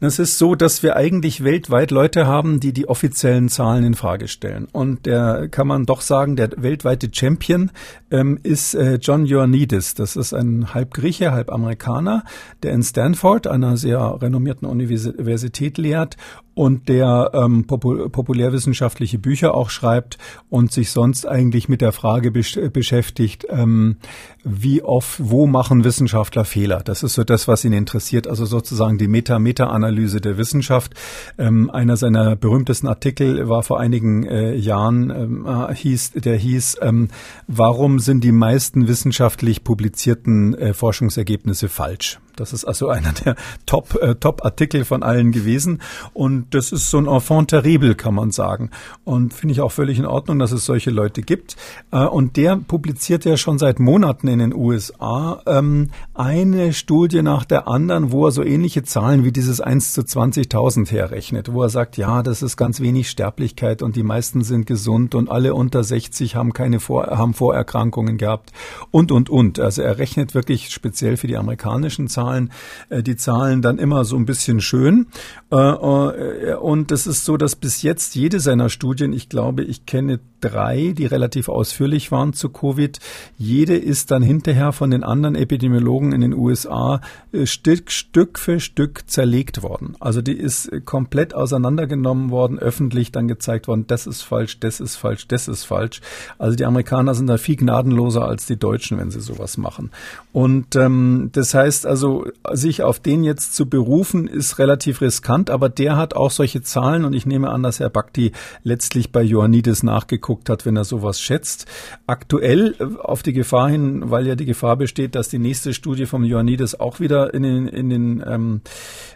Es ist so, dass wir eigentlich weltweit Leute haben, die die offiziellen Zahlen in Frage stellen. Und der kann man doch sagen, der weltweite Champion ähm, ist äh, John Ioannidis. Das ist ein halb Grieche, halb Amerikaner, der in Stanford, einer sehr renommierten Universität, lehrt und der ähm, popul populärwissenschaftliche Bücher auch schreibt und sich sonst eigentlich mit der Frage besch beschäftigt, ähm, wie oft, wo machen Wissenschaftler Fehler? Das ist so das, was ihn interessiert, also sozusagen die Meta-Meta-Analyse der Wissenschaft. Ähm, einer seiner berühmtesten Artikel war vor einigen äh, Jahren, ähm, äh, hieß, der hieß, ähm, warum sind die meisten wissenschaftlich publizierten äh, Forschungsergebnisse falsch? Das ist also einer der Top, äh, Top-Artikel von allen gewesen. Und das ist so ein Enfant terrible, kann man sagen. Und finde ich auch völlig in Ordnung, dass es solche Leute gibt. Äh, und der publiziert ja schon seit Monaten in den USA ähm, eine Studie nach der anderen, wo er so ähnliche Zahlen wie dieses 1 zu 20.000 herrechnet, wo er sagt, ja, das ist ganz wenig Sterblichkeit und die meisten sind gesund und alle unter 60 haben keine Vor haben Vorerkrankungen gehabt und, und, und. Also er rechnet wirklich speziell für die amerikanischen Zahlen äh, die Zahlen dann immer so ein bisschen schön. Äh, äh, und es ist so, dass bis jetzt jede seiner Studien, ich glaube, ich kenne drei, die relativ ausführlich waren zu Covid. Jede ist dann hinterher von den anderen Epidemiologen in den USA Stück, Stück für Stück zerlegt worden. Also die ist komplett auseinandergenommen worden, öffentlich dann gezeigt worden, das ist falsch, das ist falsch, das ist falsch. Also die Amerikaner sind da viel gnadenloser als die Deutschen, wenn sie sowas machen. Und ähm, das heißt also, sich auf den jetzt zu berufen, ist relativ riskant, aber der hat auch solche Zahlen und ich nehme an, dass Herr Bakti letztlich bei Ioannidis nachgeguckt hat, wenn er sowas schätzt. Aktuell äh, auf die Gefahr hin, weil ja die Gefahr besteht, dass die nächste Studie vom Ioannidis auch wieder in den, in den ähm,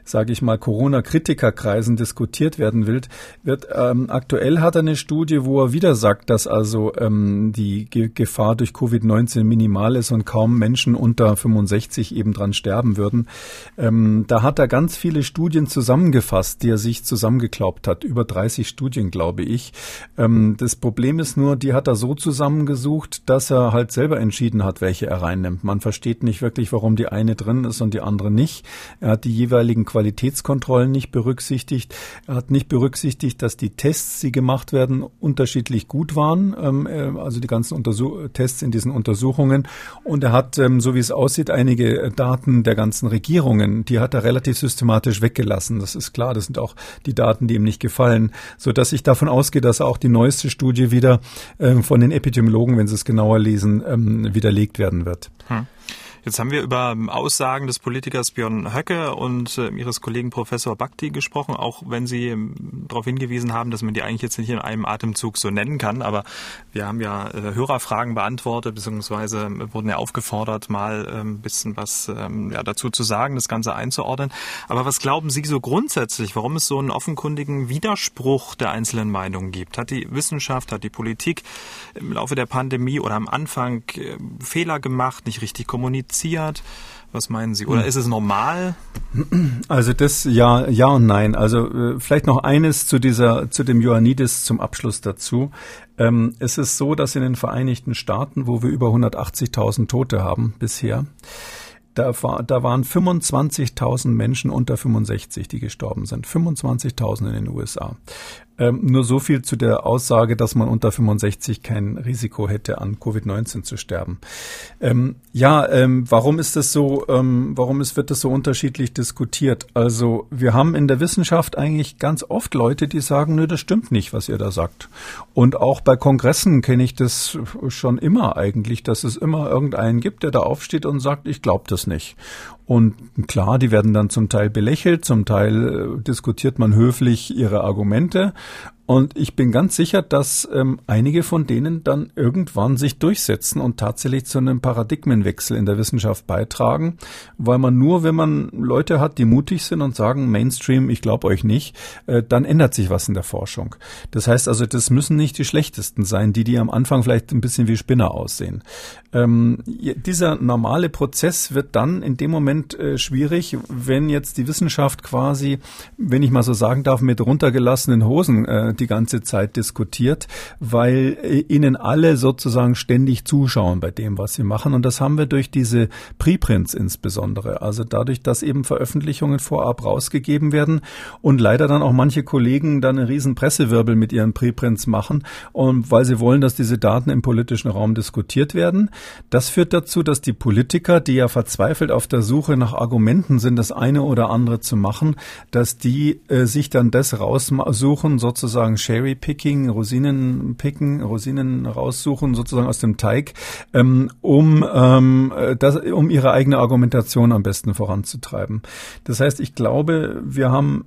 sage ich mal, Corona-Kritikerkreisen diskutiert werden will, wird ähm, aktuell hat er eine Studie, wo er wieder sagt, dass also ähm, die Ge Gefahr durch Covid-19 minimal ist und kaum Menschen unter 65 eben dran sterben würden. Ähm, da hat er ganz viele Studien zusammengefasst, die er sich zusammengeklaubt hat, über 30 Studien, glaube ich. Ähm, das Problem ist nur, die hat er so zusammengesucht, dass er halt selber entschieden hat, welche er. Man versteht nicht wirklich, warum die eine drin ist und die andere nicht. Er hat die jeweiligen Qualitätskontrollen nicht berücksichtigt. Er hat nicht berücksichtigt, dass die Tests, die gemacht werden, unterschiedlich gut waren, ähm, äh, also die ganzen Untersuch Tests in diesen Untersuchungen. Und er hat, ähm, so wie es aussieht, einige Daten der ganzen Regierungen, die hat er relativ systematisch weggelassen. Das ist klar, das sind auch die Daten, die ihm nicht gefallen, so dass ich davon ausgehe, dass auch die neueste Studie wieder äh, von den Epidemiologen, wenn sie es genauer lesen, ähm, widerlegt werden wird. Hm. Jetzt haben wir über Aussagen des Politikers Björn Höcke und äh, Ihres Kollegen Professor Bakti gesprochen, auch wenn Sie ähm, darauf hingewiesen haben, dass man die eigentlich jetzt nicht in einem Atemzug so nennen kann. Aber wir haben ja äh, Hörerfragen beantwortet, beziehungsweise wurden ja aufgefordert, mal ein ähm, bisschen was ähm, ja, dazu zu sagen, das Ganze einzuordnen. Aber was glauben Sie so grundsätzlich, warum es so einen offenkundigen Widerspruch der einzelnen Meinungen gibt? Hat die Wissenschaft, hat die Politik im Laufe der Pandemie oder am Anfang äh, Fehler gemacht, nicht richtig kommuniziert? Kompliziert? Was meinen Sie? Oder hm. ist es normal? Also das ja, ja und nein. Also äh, vielleicht noch eines zu dieser, zu dem Ioannidis zum Abschluss dazu. Ähm, es ist so, dass in den Vereinigten Staaten, wo wir über 180.000 Tote haben bisher, da, war, da waren 25.000 Menschen unter 65, die gestorben sind. 25.000 in den USA. Ähm, nur so viel zu der Aussage, dass man unter 65 kein Risiko hätte, an Covid-19 zu sterben. Ähm, ja, ähm, warum ist das so, ähm, warum ist, wird das so unterschiedlich diskutiert? Also wir haben in der Wissenschaft eigentlich ganz oft Leute, die sagen, nö, das stimmt nicht, was ihr da sagt. Und auch bei Kongressen kenne ich das schon immer eigentlich, dass es immer irgendeinen gibt, der da aufsteht und sagt, ich glaube das nicht. Und klar, die werden dann zum Teil belächelt, zum Teil äh, diskutiert man höflich ihre Argumente. Und ich bin ganz sicher, dass ähm, einige von denen dann irgendwann sich durchsetzen und tatsächlich zu einem Paradigmenwechsel in der Wissenschaft beitragen, weil man nur, wenn man Leute hat, die mutig sind und sagen, Mainstream, ich glaube euch nicht, äh, dann ändert sich was in der Forschung. Das heißt also, das müssen nicht die schlechtesten sein, die, die am Anfang vielleicht ein bisschen wie Spinner aussehen. Ähm, dieser normale Prozess wird dann in dem Moment äh, schwierig, wenn jetzt die Wissenschaft quasi, wenn ich mal so sagen darf, mit runtergelassenen Hosen äh, die ganze Zeit diskutiert, weil äh, ihnen alle sozusagen ständig zuschauen bei dem, was sie machen. Und das haben wir durch diese Preprints insbesondere. Also dadurch, dass eben Veröffentlichungen vorab rausgegeben werden und leider dann auch manche Kollegen dann einen riesen Pressewirbel mit ihren Preprints machen und weil sie wollen, dass diese Daten im politischen Raum diskutiert werden. Das führt dazu, dass die Politiker, die ja verzweifelt auf der Suche nach Argumenten sind, das eine oder andere zu machen, dass die äh, sich dann das raussuchen, sozusagen Sherry Picking, Rosinen picken, Rosinen raussuchen, sozusagen aus dem Teig, ähm, um ähm, das, um ihre eigene Argumentation am besten voranzutreiben. Das heißt, ich glaube, wir haben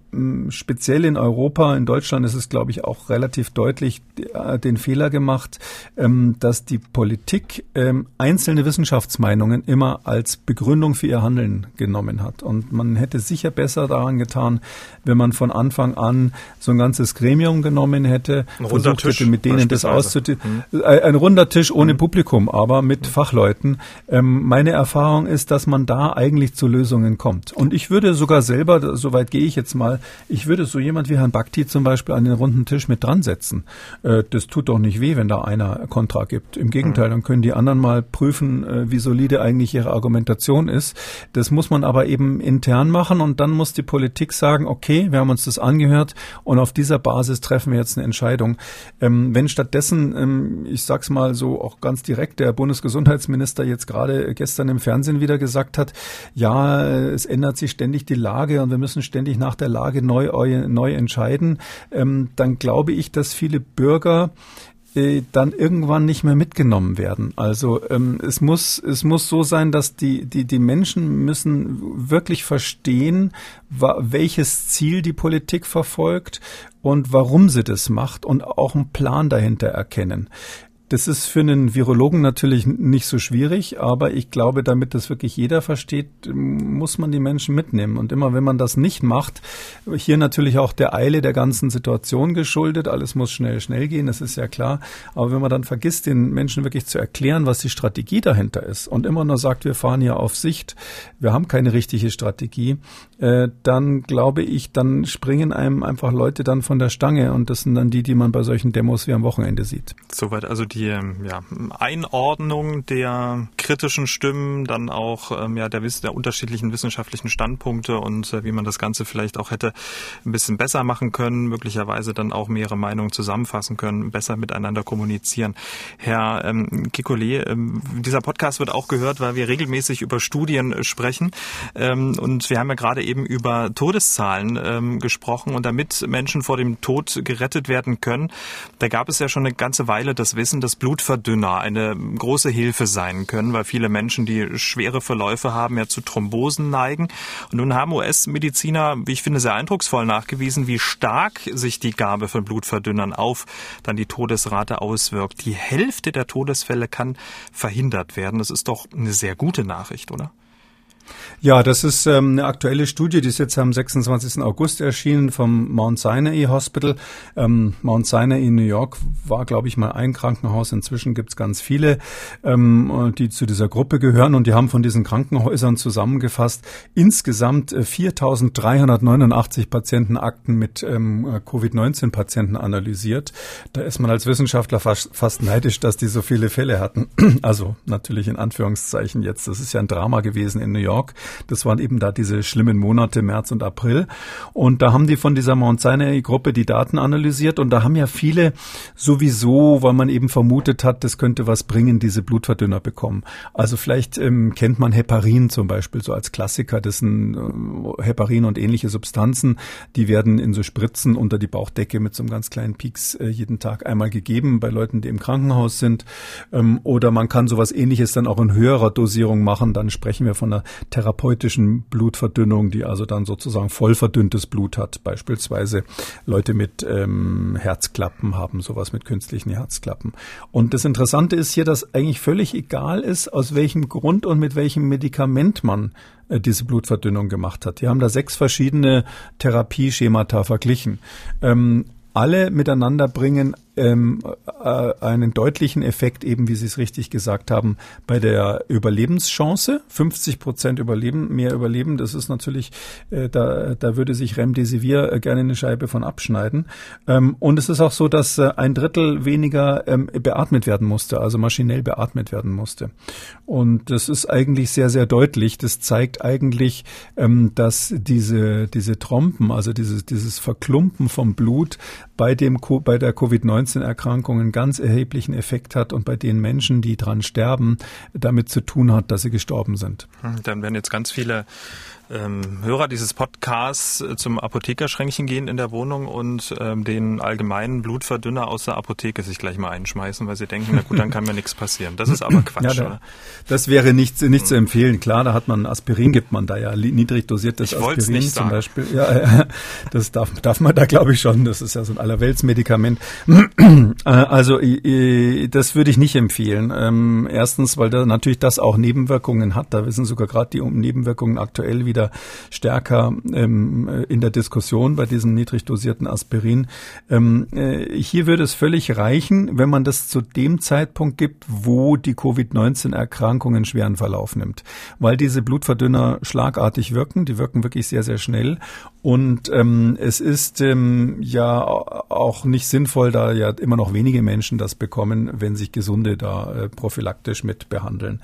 speziell in Europa, in Deutschland ist es, glaube ich, auch relativ deutlich äh, den Fehler gemacht, ähm, dass die Politik ähm, einzelne Wissenschaftsmeinungen immer als Begründung für ihr Handeln genommen hat. Und man hätte sicher besser daran getan, wenn man von Anfang an so ein ganzes Gremium genommen hätte, ein versucht hätte, mit denen das auszudiskutieren. Mhm. Ein runder Tisch ohne mhm. Publikum, aber mit mhm. Fachleuten. Ähm, meine Erfahrung ist, dass man da eigentlich zu Lösungen kommt. Und ich würde sogar selber, soweit gehe ich jetzt mal, ich würde so jemand wie Herrn Bakti zum Beispiel an den runden Tisch mit dran setzen. Äh, das tut doch nicht weh, wenn da einer Kontra gibt. Im Gegenteil, mhm. dann können die anderen mal prüfen, äh, wie solide eigentlich ihre Argumentation ist. Das muss man aber eben intern machen und dann muss die Politik sagen, okay, wir haben uns das angehört und auf dieser Basis treffen wir jetzt eine Entscheidung. Ähm, wenn stattdessen, ähm, ich sag's mal so auch ganz direkt, der Bundesgesundheitsminister jetzt gerade gestern im Fernsehen wieder gesagt hat, ja, es ändert sich ständig die Lage und wir müssen ständig nach der Lage neu, neu entscheiden, ähm, dann glaube ich, dass viele Bürger äh, dann irgendwann nicht mehr mitgenommen werden. Also ähm, es muss es muss so sein, dass die die die Menschen müssen wirklich verstehen, welches Ziel die Politik verfolgt und warum sie das macht und auch einen Plan dahinter erkennen. Das ist für einen Virologen natürlich nicht so schwierig, aber ich glaube, damit das wirklich jeder versteht, muss man die Menschen mitnehmen. Und immer wenn man das nicht macht, hier natürlich auch der Eile der ganzen Situation geschuldet, alles muss schnell, schnell gehen, das ist ja klar. Aber wenn man dann vergisst, den Menschen wirklich zu erklären, was die Strategie dahinter ist und immer nur sagt, wir fahren hier auf Sicht, wir haben keine richtige Strategie, äh, dann glaube ich, dann springen einem einfach Leute dann von der Stange und das sind dann die, die man bei solchen Demos wie am Wochenende sieht. Soweit also die ähm, ja, Einordnung der kritischen Stimmen, dann auch ähm, ja, der, der unterschiedlichen wissenschaftlichen Standpunkte und äh, wie man das Ganze vielleicht auch hätte ein bisschen besser machen können, möglicherweise dann auch mehrere Meinungen zusammenfassen können, besser miteinander kommunizieren. Herr ähm, Kikole, ähm, dieser Podcast wird auch gehört, weil wir regelmäßig über Studien sprechen ähm, und wir haben ja gerade eben über Todeszahlen ähm, gesprochen und damit Menschen vor dem Tod gerettet werden können, da gab es ja schon eine ganze Weile das Wissen, dass Blutverdünner eine große Hilfe sein können, weil viele Menschen, die schwere Verläufe haben, ja zu Thrombosen neigen. Und nun haben US-Mediziner, wie ich finde, sehr eindrucksvoll nachgewiesen, wie stark sich die Gabe von Blutverdünnern auf dann die Todesrate auswirkt. Die Hälfte der Todesfälle kann verhindert werden. Das ist doch eine sehr gute Nachricht, oder? Ja, das ist ähm, eine aktuelle Studie, die ist jetzt am 26. August erschienen vom Mount Sinai Hospital. Ähm, Mount Sinai in New York war, glaube ich, mal ein Krankenhaus. Inzwischen gibt's ganz viele, ähm, die zu dieser Gruppe gehören und die haben von diesen Krankenhäusern zusammengefasst insgesamt 4.389 äh, Patientenakten mit ähm, Covid-19-Patienten analysiert. Da ist man als Wissenschaftler fast, fast neidisch, dass die so viele Fälle hatten. Also natürlich in Anführungszeichen jetzt. Das ist ja ein Drama gewesen in New York. York. Das waren eben da diese schlimmen Monate März und April. Und da haben die von dieser Mount Sinai-Gruppe die Daten analysiert und da haben ja viele sowieso, weil man eben vermutet hat, das könnte was bringen, diese Blutverdünner bekommen. Also vielleicht ähm, kennt man Heparin zum Beispiel so als Klassiker. Das sind äh, Heparin und ähnliche Substanzen, die werden in so Spritzen unter die Bauchdecke mit so einem ganz kleinen Pieks äh, jeden Tag einmal gegeben bei Leuten, die im Krankenhaus sind. Ähm, oder man kann sowas ähnliches dann auch in höherer Dosierung machen. Dann sprechen wir von einer therapeutischen Blutverdünnung, die also dann sozusagen voll verdünntes Blut hat. Beispielsweise Leute mit ähm, Herzklappen haben sowas mit künstlichen Herzklappen. Und das Interessante ist hier, dass eigentlich völlig egal ist, aus welchem Grund und mit welchem Medikament man äh, diese Blutverdünnung gemacht hat. Die haben da sechs verschiedene Therapieschemata verglichen. Ähm, alle miteinander bringen ähm, äh, einen deutlichen Effekt, eben wie Sie es richtig gesagt haben, bei der Überlebenschance. 50 Prozent überleben, mehr überleben. Das ist natürlich, äh, da, da würde sich Remdesivir äh, gerne eine Scheibe von abschneiden. Ähm, und es ist auch so, dass äh, ein Drittel weniger ähm, beatmet werden musste, also maschinell beatmet werden musste. Und das ist eigentlich sehr, sehr deutlich. Das zeigt eigentlich, ähm, dass diese, diese Trompen, also dieses, dieses Verklumpen vom Blut bei dem, bei der Covid-19-Erkrankung einen ganz erheblichen Effekt hat und bei den Menschen, die dran sterben, damit zu tun hat, dass sie gestorben sind. Hm, dann werden jetzt ganz viele ähm, Hörer dieses Podcasts äh, zum Apothekerschränkchen gehen in der Wohnung und ähm, den allgemeinen Blutverdünner aus der Apotheke sich gleich mal einschmeißen, weil sie denken, na gut, dann kann mir nichts passieren. Das ist aber Quatsch, ja, da? Das wäre nicht, nicht zu empfehlen. Klar, da hat man Aspirin, gibt man da ja niedrig dosiertes ich Aspirin nicht zum. Beispiel. Ja, das darf, darf man da glaube ich schon. Das ist ja so ein Allerweltsmedikament. Äh, also das würde ich nicht empfehlen. Ähm, erstens, weil da natürlich das auch Nebenwirkungen hat. Da wissen sogar gerade die Nebenwirkungen aktuell wieder wieder stärker ähm, in der Diskussion bei diesem niedrig dosierten Aspirin. Ähm, äh, hier würde es völlig reichen, wenn man das zu dem Zeitpunkt gibt, wo die Covid-19-Erkrankung einen schweren Verlauf nimmt, weil diese Blutverdünner schlagartig wirken. Die wirken wirklich sehr, sehr schnell und ähm, es ist ähm, ja auch nicht sinnvoll, da ja immer noch wenige Menschen das bekommen, wenn sich Gesunde da äh, prophylaktisch mit behandeln.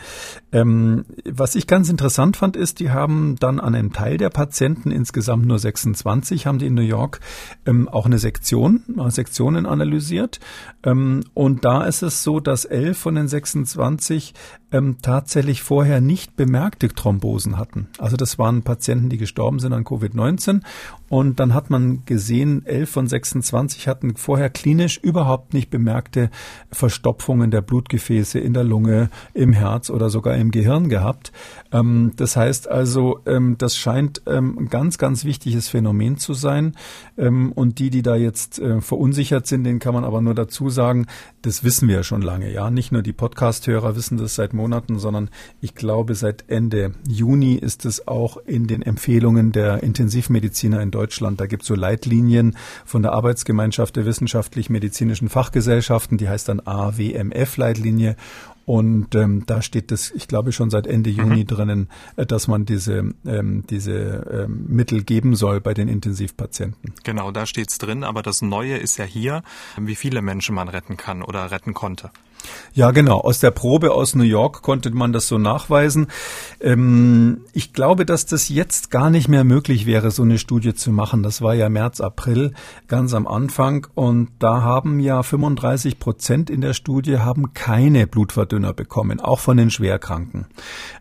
Ähm, was ich ganz interessant fand, ist, die haben dann an einem Teil der Patienten, insgesamt nur 26, haben die in New York ähm, auch eine Sektion, äh, Sektionen analysiert. Ähm, und da ist es so, dass elf von den 26 ähm, tatsächlich vorher nicht bemerkte Thrombosen hatten. Also das waren Patienten, die gestorben sind an Covid-19 und dann hat man gesehen, 11 von 26 hatten vorher klinisch überhaupt nicht bemerkte Verstopfungen der Blutgefäße in der Lunge, im Herz oder sogar im Gehirn gehabt. Ähm, das heißt also, ähm, das scheint ähm, ein ganz, ganz wichtiges Phänomen zu sein. Und die, die da jetzt äh, verunsichert sind, denen kann man aber nur dazu sagen, das wissen wir ja schon lange. Ja, nicht nur die Podcast-Hörer wissen das seit Monaten, sondern ich glaube, seit Ende Juni ist es auch in den Empfehlungen der Intensivmediziner in Deutschland. Da gibt es so Leitlinien von der Arbeitsgemeinschaft der wissenschaftlich-medizinischen Fachgesellschaften, die heißt dann AWMF-Leitlinie. Und ähm, da steht das, ich glaube, schon seit Ende Juni mhm. drinnen, äh, dass man diese, ähm, diese ähm, Mittel geben soll bei den Intensivpatienten. Genau, da steht's drin. Aber das Neue ist ja hier, wie viele Menschen man retten kann oder retten konnte. Ja, genau. Aus der Probe aus New York konnte man das so nachweisen. Ähm, ich glaube, dass das jetzt gar nicht mehr möglich wäre, so eine Studie zu machen. Das war ja März, April, ganz am Anfang. Und da haben ja 35 Prozent in der Studie haben keine Blutverdünner bekommen, auch von den Schwerkranken.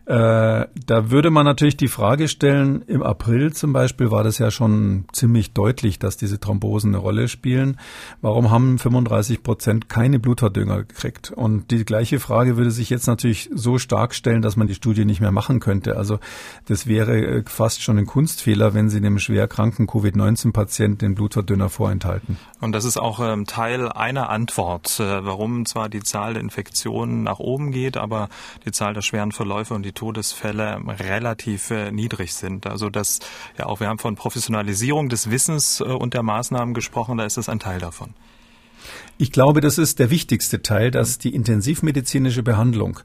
Äh, da würde man natürlich die Frage stellen, im April zum Beispiel war das ja schon ziemlich deutlich, dass diese Thrombosen eine Rolle spielen. Warum haben 35 Prozent keine Blutverdünner gekriegt? Und die gleiche Frage würde sich jetzt natürlich so stark stellen, dass man die Studie nicht mehr machen könnte. Also das wäre äh, fast schon ein Kunstfehler, wenn Sie dem schwer kranken Covid-19-Patienten den Blutverdünner vorenthalten. Und das ist auch ähm, Teil einer Antwort, äh, warum zwar die Zahl der Infektionen nach oben geht, aber die Zahl der schweren Verläufe und die Todesfälle relativ äh, niedrig sind. Also das ja auch, wir haben von Professionalisierung des Wissens äh, und der Maßnahmen gesprochen, da ist das ein Teil davon. Ich glaube, das ist der wichtigste Teil, dass die intensivmedizinische Behandlung,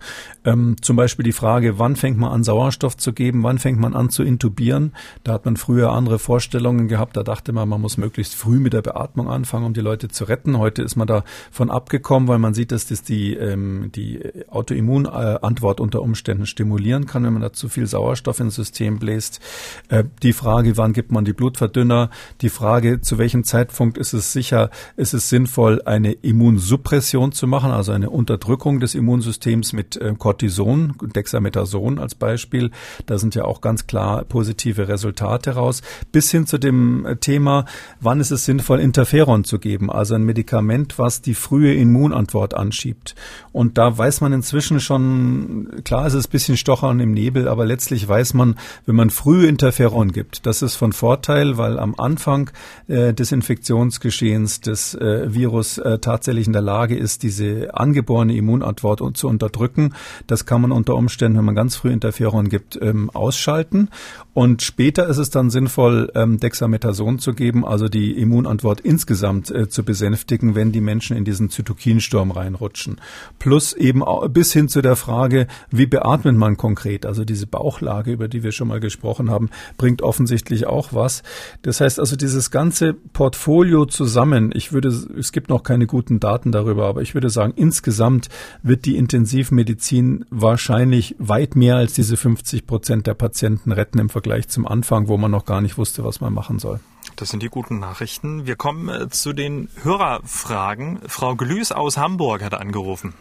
ähm, zum Beispiel die Frage, wann fängt man an Sauerstoff zu geben, wann fängt man an zu intubieren. Da hat man früher andere Vorstellungen gehabt. Da dachte man, man muss möglichst früh mit der Beatmung anfangen, um die Leute zu retten. Heute ist man davon abgekommen, weil man sieht, dass das die, ähm, die Autoimmunantwort unter Umständen stimulieren kann, wenn man da zu viel Sauerstoff ins System bläst. Äh, die Frage, wann gibt man die Blutverdünner? Die Frage, zu welchem Zeitpunkt ist es sicher, ist es sinnvoll, ein eine Immunsuppression zu machen, also eine Unterdrückung des Immunsystems mit äh, Cortison, Dexamethason als Beispiel. Da sind ja auch ganz klar positive Resultate raus. Bis hin zu dem äh, Thema, wann ist es sinnvoll, Interferon zu geben, also ein Medikament, was die frühe Immunantwort anschiebt. Und da weiß man inzwischen schon, klar ist es ein bisschen Stochern im Nebel, aber letztlich weiß man, wenn man früh Interferon gibt, das ist von Vorteil, weil am Anfang äh, des Infektionsgeschehens des äh, Virus Virus äh, tatsächlich in der Lage ist, diese angeborene Immunantwort zu unterdrücken. Das kann man unter Umständen, wenn man ganz früh Interferon gibt, ähm, ausschalten. Und später ist es dann sinnvoll, ähm, Dexamethason zu geben, also die Immunantwort insgesamt äh, zu besänftigen, wenn die Menschen in diesen Zytokinsturm reinrutschen. Plus eben bis hin zu der Frage, wie beatmet man konkret? Also diese Bauchlage, über die wir schon mal gesprochen haben, bringt offensichtlich auch was. Das heißt also dieses ganze Portfolio zusammen, ich würde, es gibt noch keine guten Daten darüber, aber ich würde sagen, insgesamt wird die Intensivmedizin wahrscheinlich weit mehr als diese 50 Prozent der Patienten retten im Vergleich zum Anfang, wo man noch gar nicht wusste, was man machen soll. Das sind die guten Nachrichten. Wir kommen äh, zu den Hörerfragen. Frau Glüß aus Hamburg hat angerufen.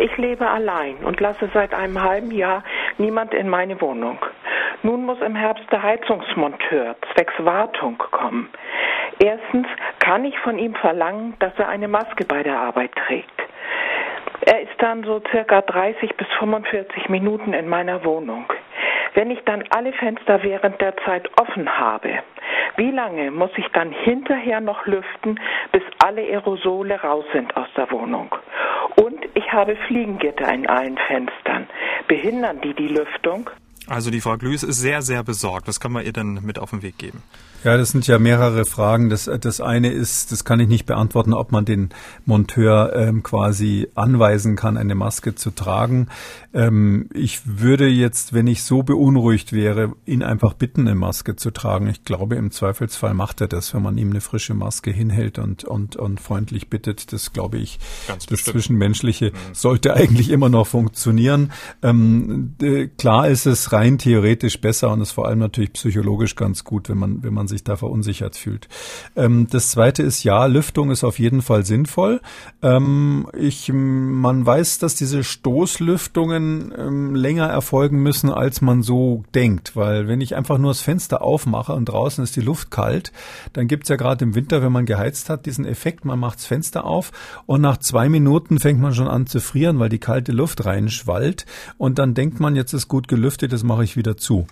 Ich lebe allein und lasse seit einem halben Jahr niemand in meine Wohnung. Nun muss im Herbst der Heizungsmonteur zwecks Wartung kommen. Erstens kann ich von ihm verlangen, dass er eine Maske bei der Arbeit trägt. Er ist dann so circa 30 bis 45 Minuten in meiner Wohnung. Wenn ich dann alle Fenster während der Zeit offen habe, wie lange muss ich dann hinterher noch lüften, bis alle Aerosole raus sind aus der Wohnung? Und ich habe Fliegengitter in allen Fenstern. Behindern die die Lüftung? Also die Frau Glüß ist sehr, sehr besorgt. Was kann man ihr denn mit auf den Weg geben? Ja, das sind ja mehrere Fragen. Das, das eine ist, das kann ich nicht beantworten, ob man den Monteur ähm, quasi anweisen kann, eine Maske zu tragen. Ähm, ich würde jetzt, wenn ich so beunruhigt wäre, ihn einfach bitten, eine Maske zu tragen. Ich glaube, im Zweifelsfall macht er das, wenn man ihm eine frische Maske hinhält und, und, und freundlich bittet. Das glaube ich, Ganz das bestimmt. Zwischenmenschliche mhm. sollte eigentlich immer noch funktionieren. Ähm, klar ist es rein theoretisch besser und ist vor allem natürlich psychologisch ganz gut, wenn man, wenn man sich da verunsichert fühlt. Ähm, das zweite ist ja, Lüftung ist auf jeden Fall sinnvoll. Ähm, ich, man weiß, dass diese Stoßlüftungen ähm, länger erfolgen müssen, als man so denkt, weil wenn ich einfach nur das Fenster aufmache und draußen ist die Luft kalt, dann gibt's ja gerade im Winter, wenn man geheizt hat, diesen Effekt, man macht das Fenster auf und nach zwei Minuten fängt man schon an zu frieren, weil die kalte Luft reinschwallt und dann denkt man, jetzt ist gut gelüftet, das mache ich wieder zu.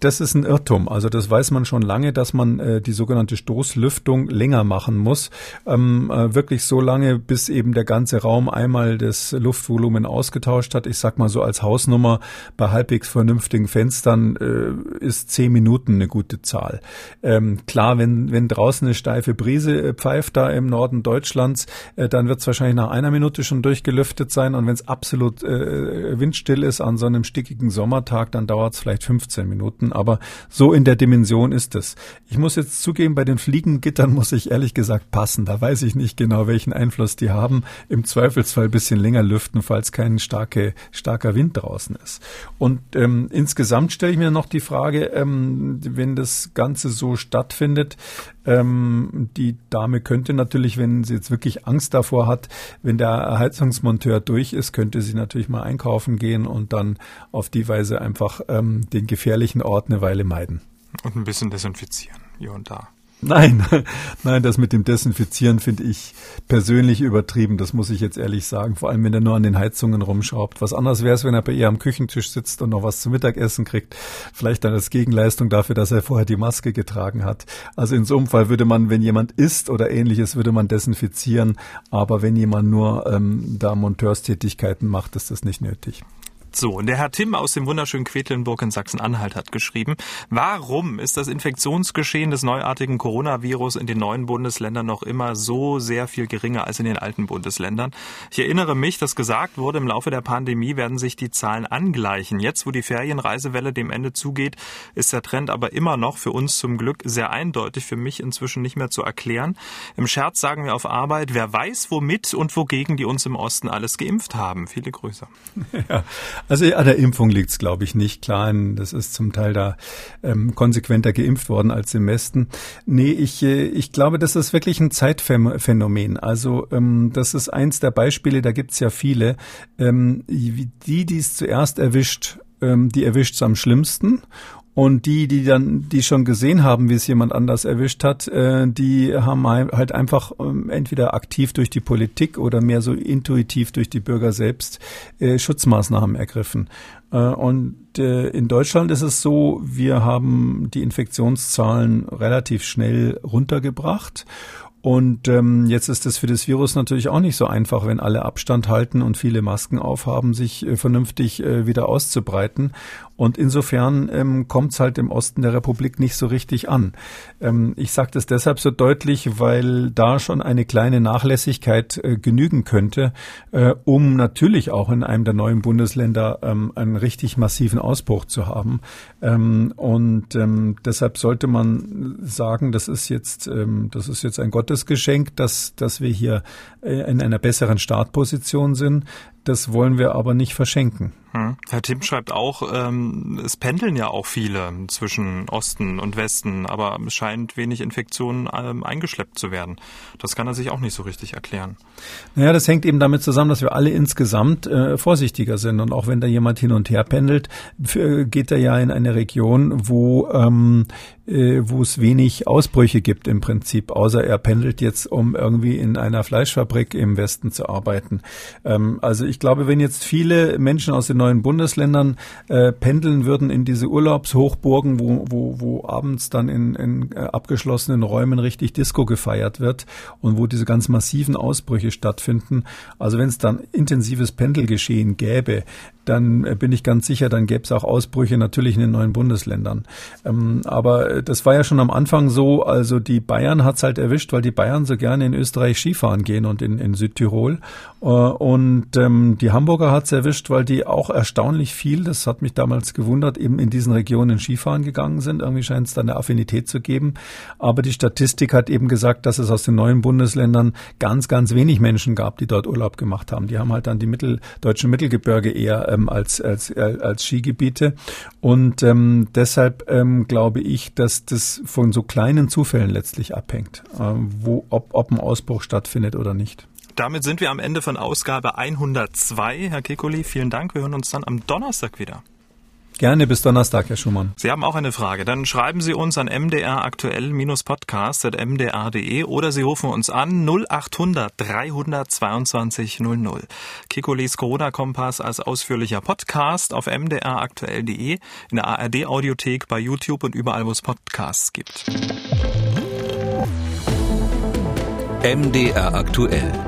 Das ist ein Irrtum. Also das weiß man schon lange, dass man äh, die sogenannte Stoßlüftung länger machen muss. Ähm, äh, wirklich so lange, bis eben der ganze Raum einmal das Luftvolumen ausgetauscht hat. Ich sag mal so als Hausnummer bei halbwegs vernünftigen Fenstern äh, ist zehn Minuten eine gute Zahl. Ähm, klar, wenn, wenn draußen eine steife Brise äh, pfeift da im Norden Deutschlands, äh, dann wird es wahrscheinlich nach einer Minute schon durchgelüftet sein. Und wenn es absolut äh, windstill ist an so einem stickigen Sommertag, dann dauert es vielleicht 15 Minuten. Minuten, aber so in der Dimension ist es. Ich muss jetzt zugeben, bei den Fliegengittern muss ich ehrlich gesagt passen. Da weiß ich nicht genau, welchen Einfluss die haben. Im Zweifelsfall ein bisschen länger lüften, falls kein starke, starker Wind draußen ist. Und ähm, insgesamt stelle ich mir noch die Frage, ähm, wenn das Ganze so stattfindet, ähm, die Dame könnte natürlich, wenn sie jetzt wirklich Angst davor hat, wenn der Heizungsmonteur durch ist, könnte sie natürlich mal einkaufen gehen und dann auf die Weise einfach ähm, den gefährlichen Ort eine Weile meiden. Und ein bisschen desinfizieren, hier und da. Nein, nein, das mit dem Desinfizieren finde ich persönlich übertrieben. Das muss ich jetzt ehrlich sagen. Vor allem, wenn er nur an den Heizungen rumschraubt. Was anderes wäre es, wenn er bei ihr am Küchentisch sitzt und noch was zum Mittagessen kriegt. Vielleicht dann als Gegenleistung dafür, dass er vorher die Maske getragen hat. Also in so einem Fall würde man, wenn jemand isst oder ähnliches, würde man desinfizieren. Aber wenn jemand nur ähm, da Monteurstätigkeiten macht, ist das nicht nötig. So, und der Herr Tim aus dem wunderschönen Quedlinburg in Sachsen-Anhalt hat geschrieben, warum ist das Infektionsgeschehen des neuartigen Coronavirus in den neuen Bundesländern noch immer so sehr viel geringer als in den alten Bundesländern? Ich erinnere mich, dass gesagt wurde, im Laufe der Pandemie werden sich die Zahlen angleichen. Jetzt, wo die Ferienreisewelle dem Ende zugeht, ist der Trend aber immer noch für uns zum Glück sehr eindeutig, für mich inzwischen nicht mehr zu erklären. Im Scherz sagen wir auf Arbeit, wer weiß, womit und wogegen die uns im Osten alles geimpft haben. Viele Grüße. Ja. Also an der Impfung liegt es, glaube ich, nicht. Klar, das ist zum Teil da ähm, konsequenter geimpft worden als im Westen. Nee, ich, äh, ich glaube, das ist wirklich ein Zeitphänomen. Also ähm, das ist eins der Beispiele, da gibt es ja viele. Ähm, die, die es zuerst erwischt, ähm, die erwischt es am schlimmsten. Und die, die dann, die schon gesehen haben, wie es jemand anders erwischt hat, äh, die haben halt einfach ähm, entweder aktiv durch die Politik oder mehr so intuitiv durch die Bürger selbst äh, Schutzmaßnahmen ergriffen. Äh, und äh, in Deutschland ist es so, wir haben die Infektionszahlen relativ schnell runtergebracht Und ähm, jetzt ist es für das Virus natürlich auch nicht so einfach, wenn alle Abstand halten und viele Masken aufhaben, sich äh, vernünftig äh, wieder auszubreiten. Und insofern ähm, kommt es halt im Osten der Republik nicht so richtig an. Ähm, ich sage das deshalb so deutlich, weil da schon eine kleine Nachlässigkeit äh, genügen könnte, äh, um natürlich auch in einem der neuen Bundesländer ähm, einen richtig massiven Ausbruch zu haben. Ähm, und ähm, deshalb sollte man sagen, das ist jetzt, ähm, das ist jetzt ein Gottesgeschenk, dass, dass wir hier äh, in einer besseren Startposition sind. Das wollen wir aber nicht verschenken. Hm. Herr Tim schreibt auch, ähm, es pendeln ja auch viele zwischen Osten und Westen, aber es scheint wenig Infektionen ähm, eingeschleppt zu werden. Das kann er sich auch nicht so richtig erklären. Naja, das hängt eben damit zusammen, dass wir alle insgesamt äh, vorsichtiger sind. Und auch wenn da jemand hin und her pendelt, geht er ja in eine Region, wo ähm, äh, wo es wenig Ausbrüche gibt im Prinzip, außer er pendelt jetzt, um irgendwie in einer Fleischfabrik im Westen zu arbeiten. Also ich glaube, wenn jetzt viele Menschen aus den neuen Bundesländern äh, pendeln würden in diese Urlaubshochburgen, wo, wo, wo abends dann in, in äh, abgeschlossenen Räumen richtig Disco gefeiert wird und wo diese ganz massiven Ausbrüche stattfinden, also wenn es dann intensives Pendelgeschehen gäbe, dann äh, bin ich ganz sicher, dann gäbe es auch Ausbrüche natürlich in den neuen Bundesländern. Ähm, aber äh, das war ja schon am Anfang so, also die Bayern hat's halt erwischt, weil die Bayern so gerne in Österreich Skifahren gehen und in, in Südtirol. Äh, und ähm, die Hamburger hat's erwischt, weil die auch erstaunlich viel, das hat mich damals gewundert, eben in diesen Regionen Skifahren gegangen sind. Irgendwie scheint es da eine Affinität zu geben. Aber die Statistik hat eben gesagt, dass es aus den neuen Bundesländern ganz, ganz wenig Menschen gab, die dort Urlaub gemacht haben. Die haben halt dann die mitteldeutschen Mittelgebirge eher ähm, als, als, äh, als Skigebiete. Und ähm, deshalb ähm, glaube ich, dass das von so kleinen Zufällen letztlich abhängt, äh, wo, ob, ob ein Ausbruch stattfindet oder nicht. Damit sind wir am Ende von Ausgabe 102. Herr Kekuli, vielen Dank. Wir hören uns dann am Donnerstag wieder. Gerne bis Donnerstag, Herr Schumann. Sie haben auch eine Frage. Dann schreiben Sie uns an mdraktuell-podcast.mdr.de oder Sie rufen uns an 0800 322 00. Kikolis Corona-Kompass als ausführlicher Podcast auf mdraktuell.de, in der ARD-Audiothek, bei YouTube und überall, wo es Podcasts gibt. MDR aktuell.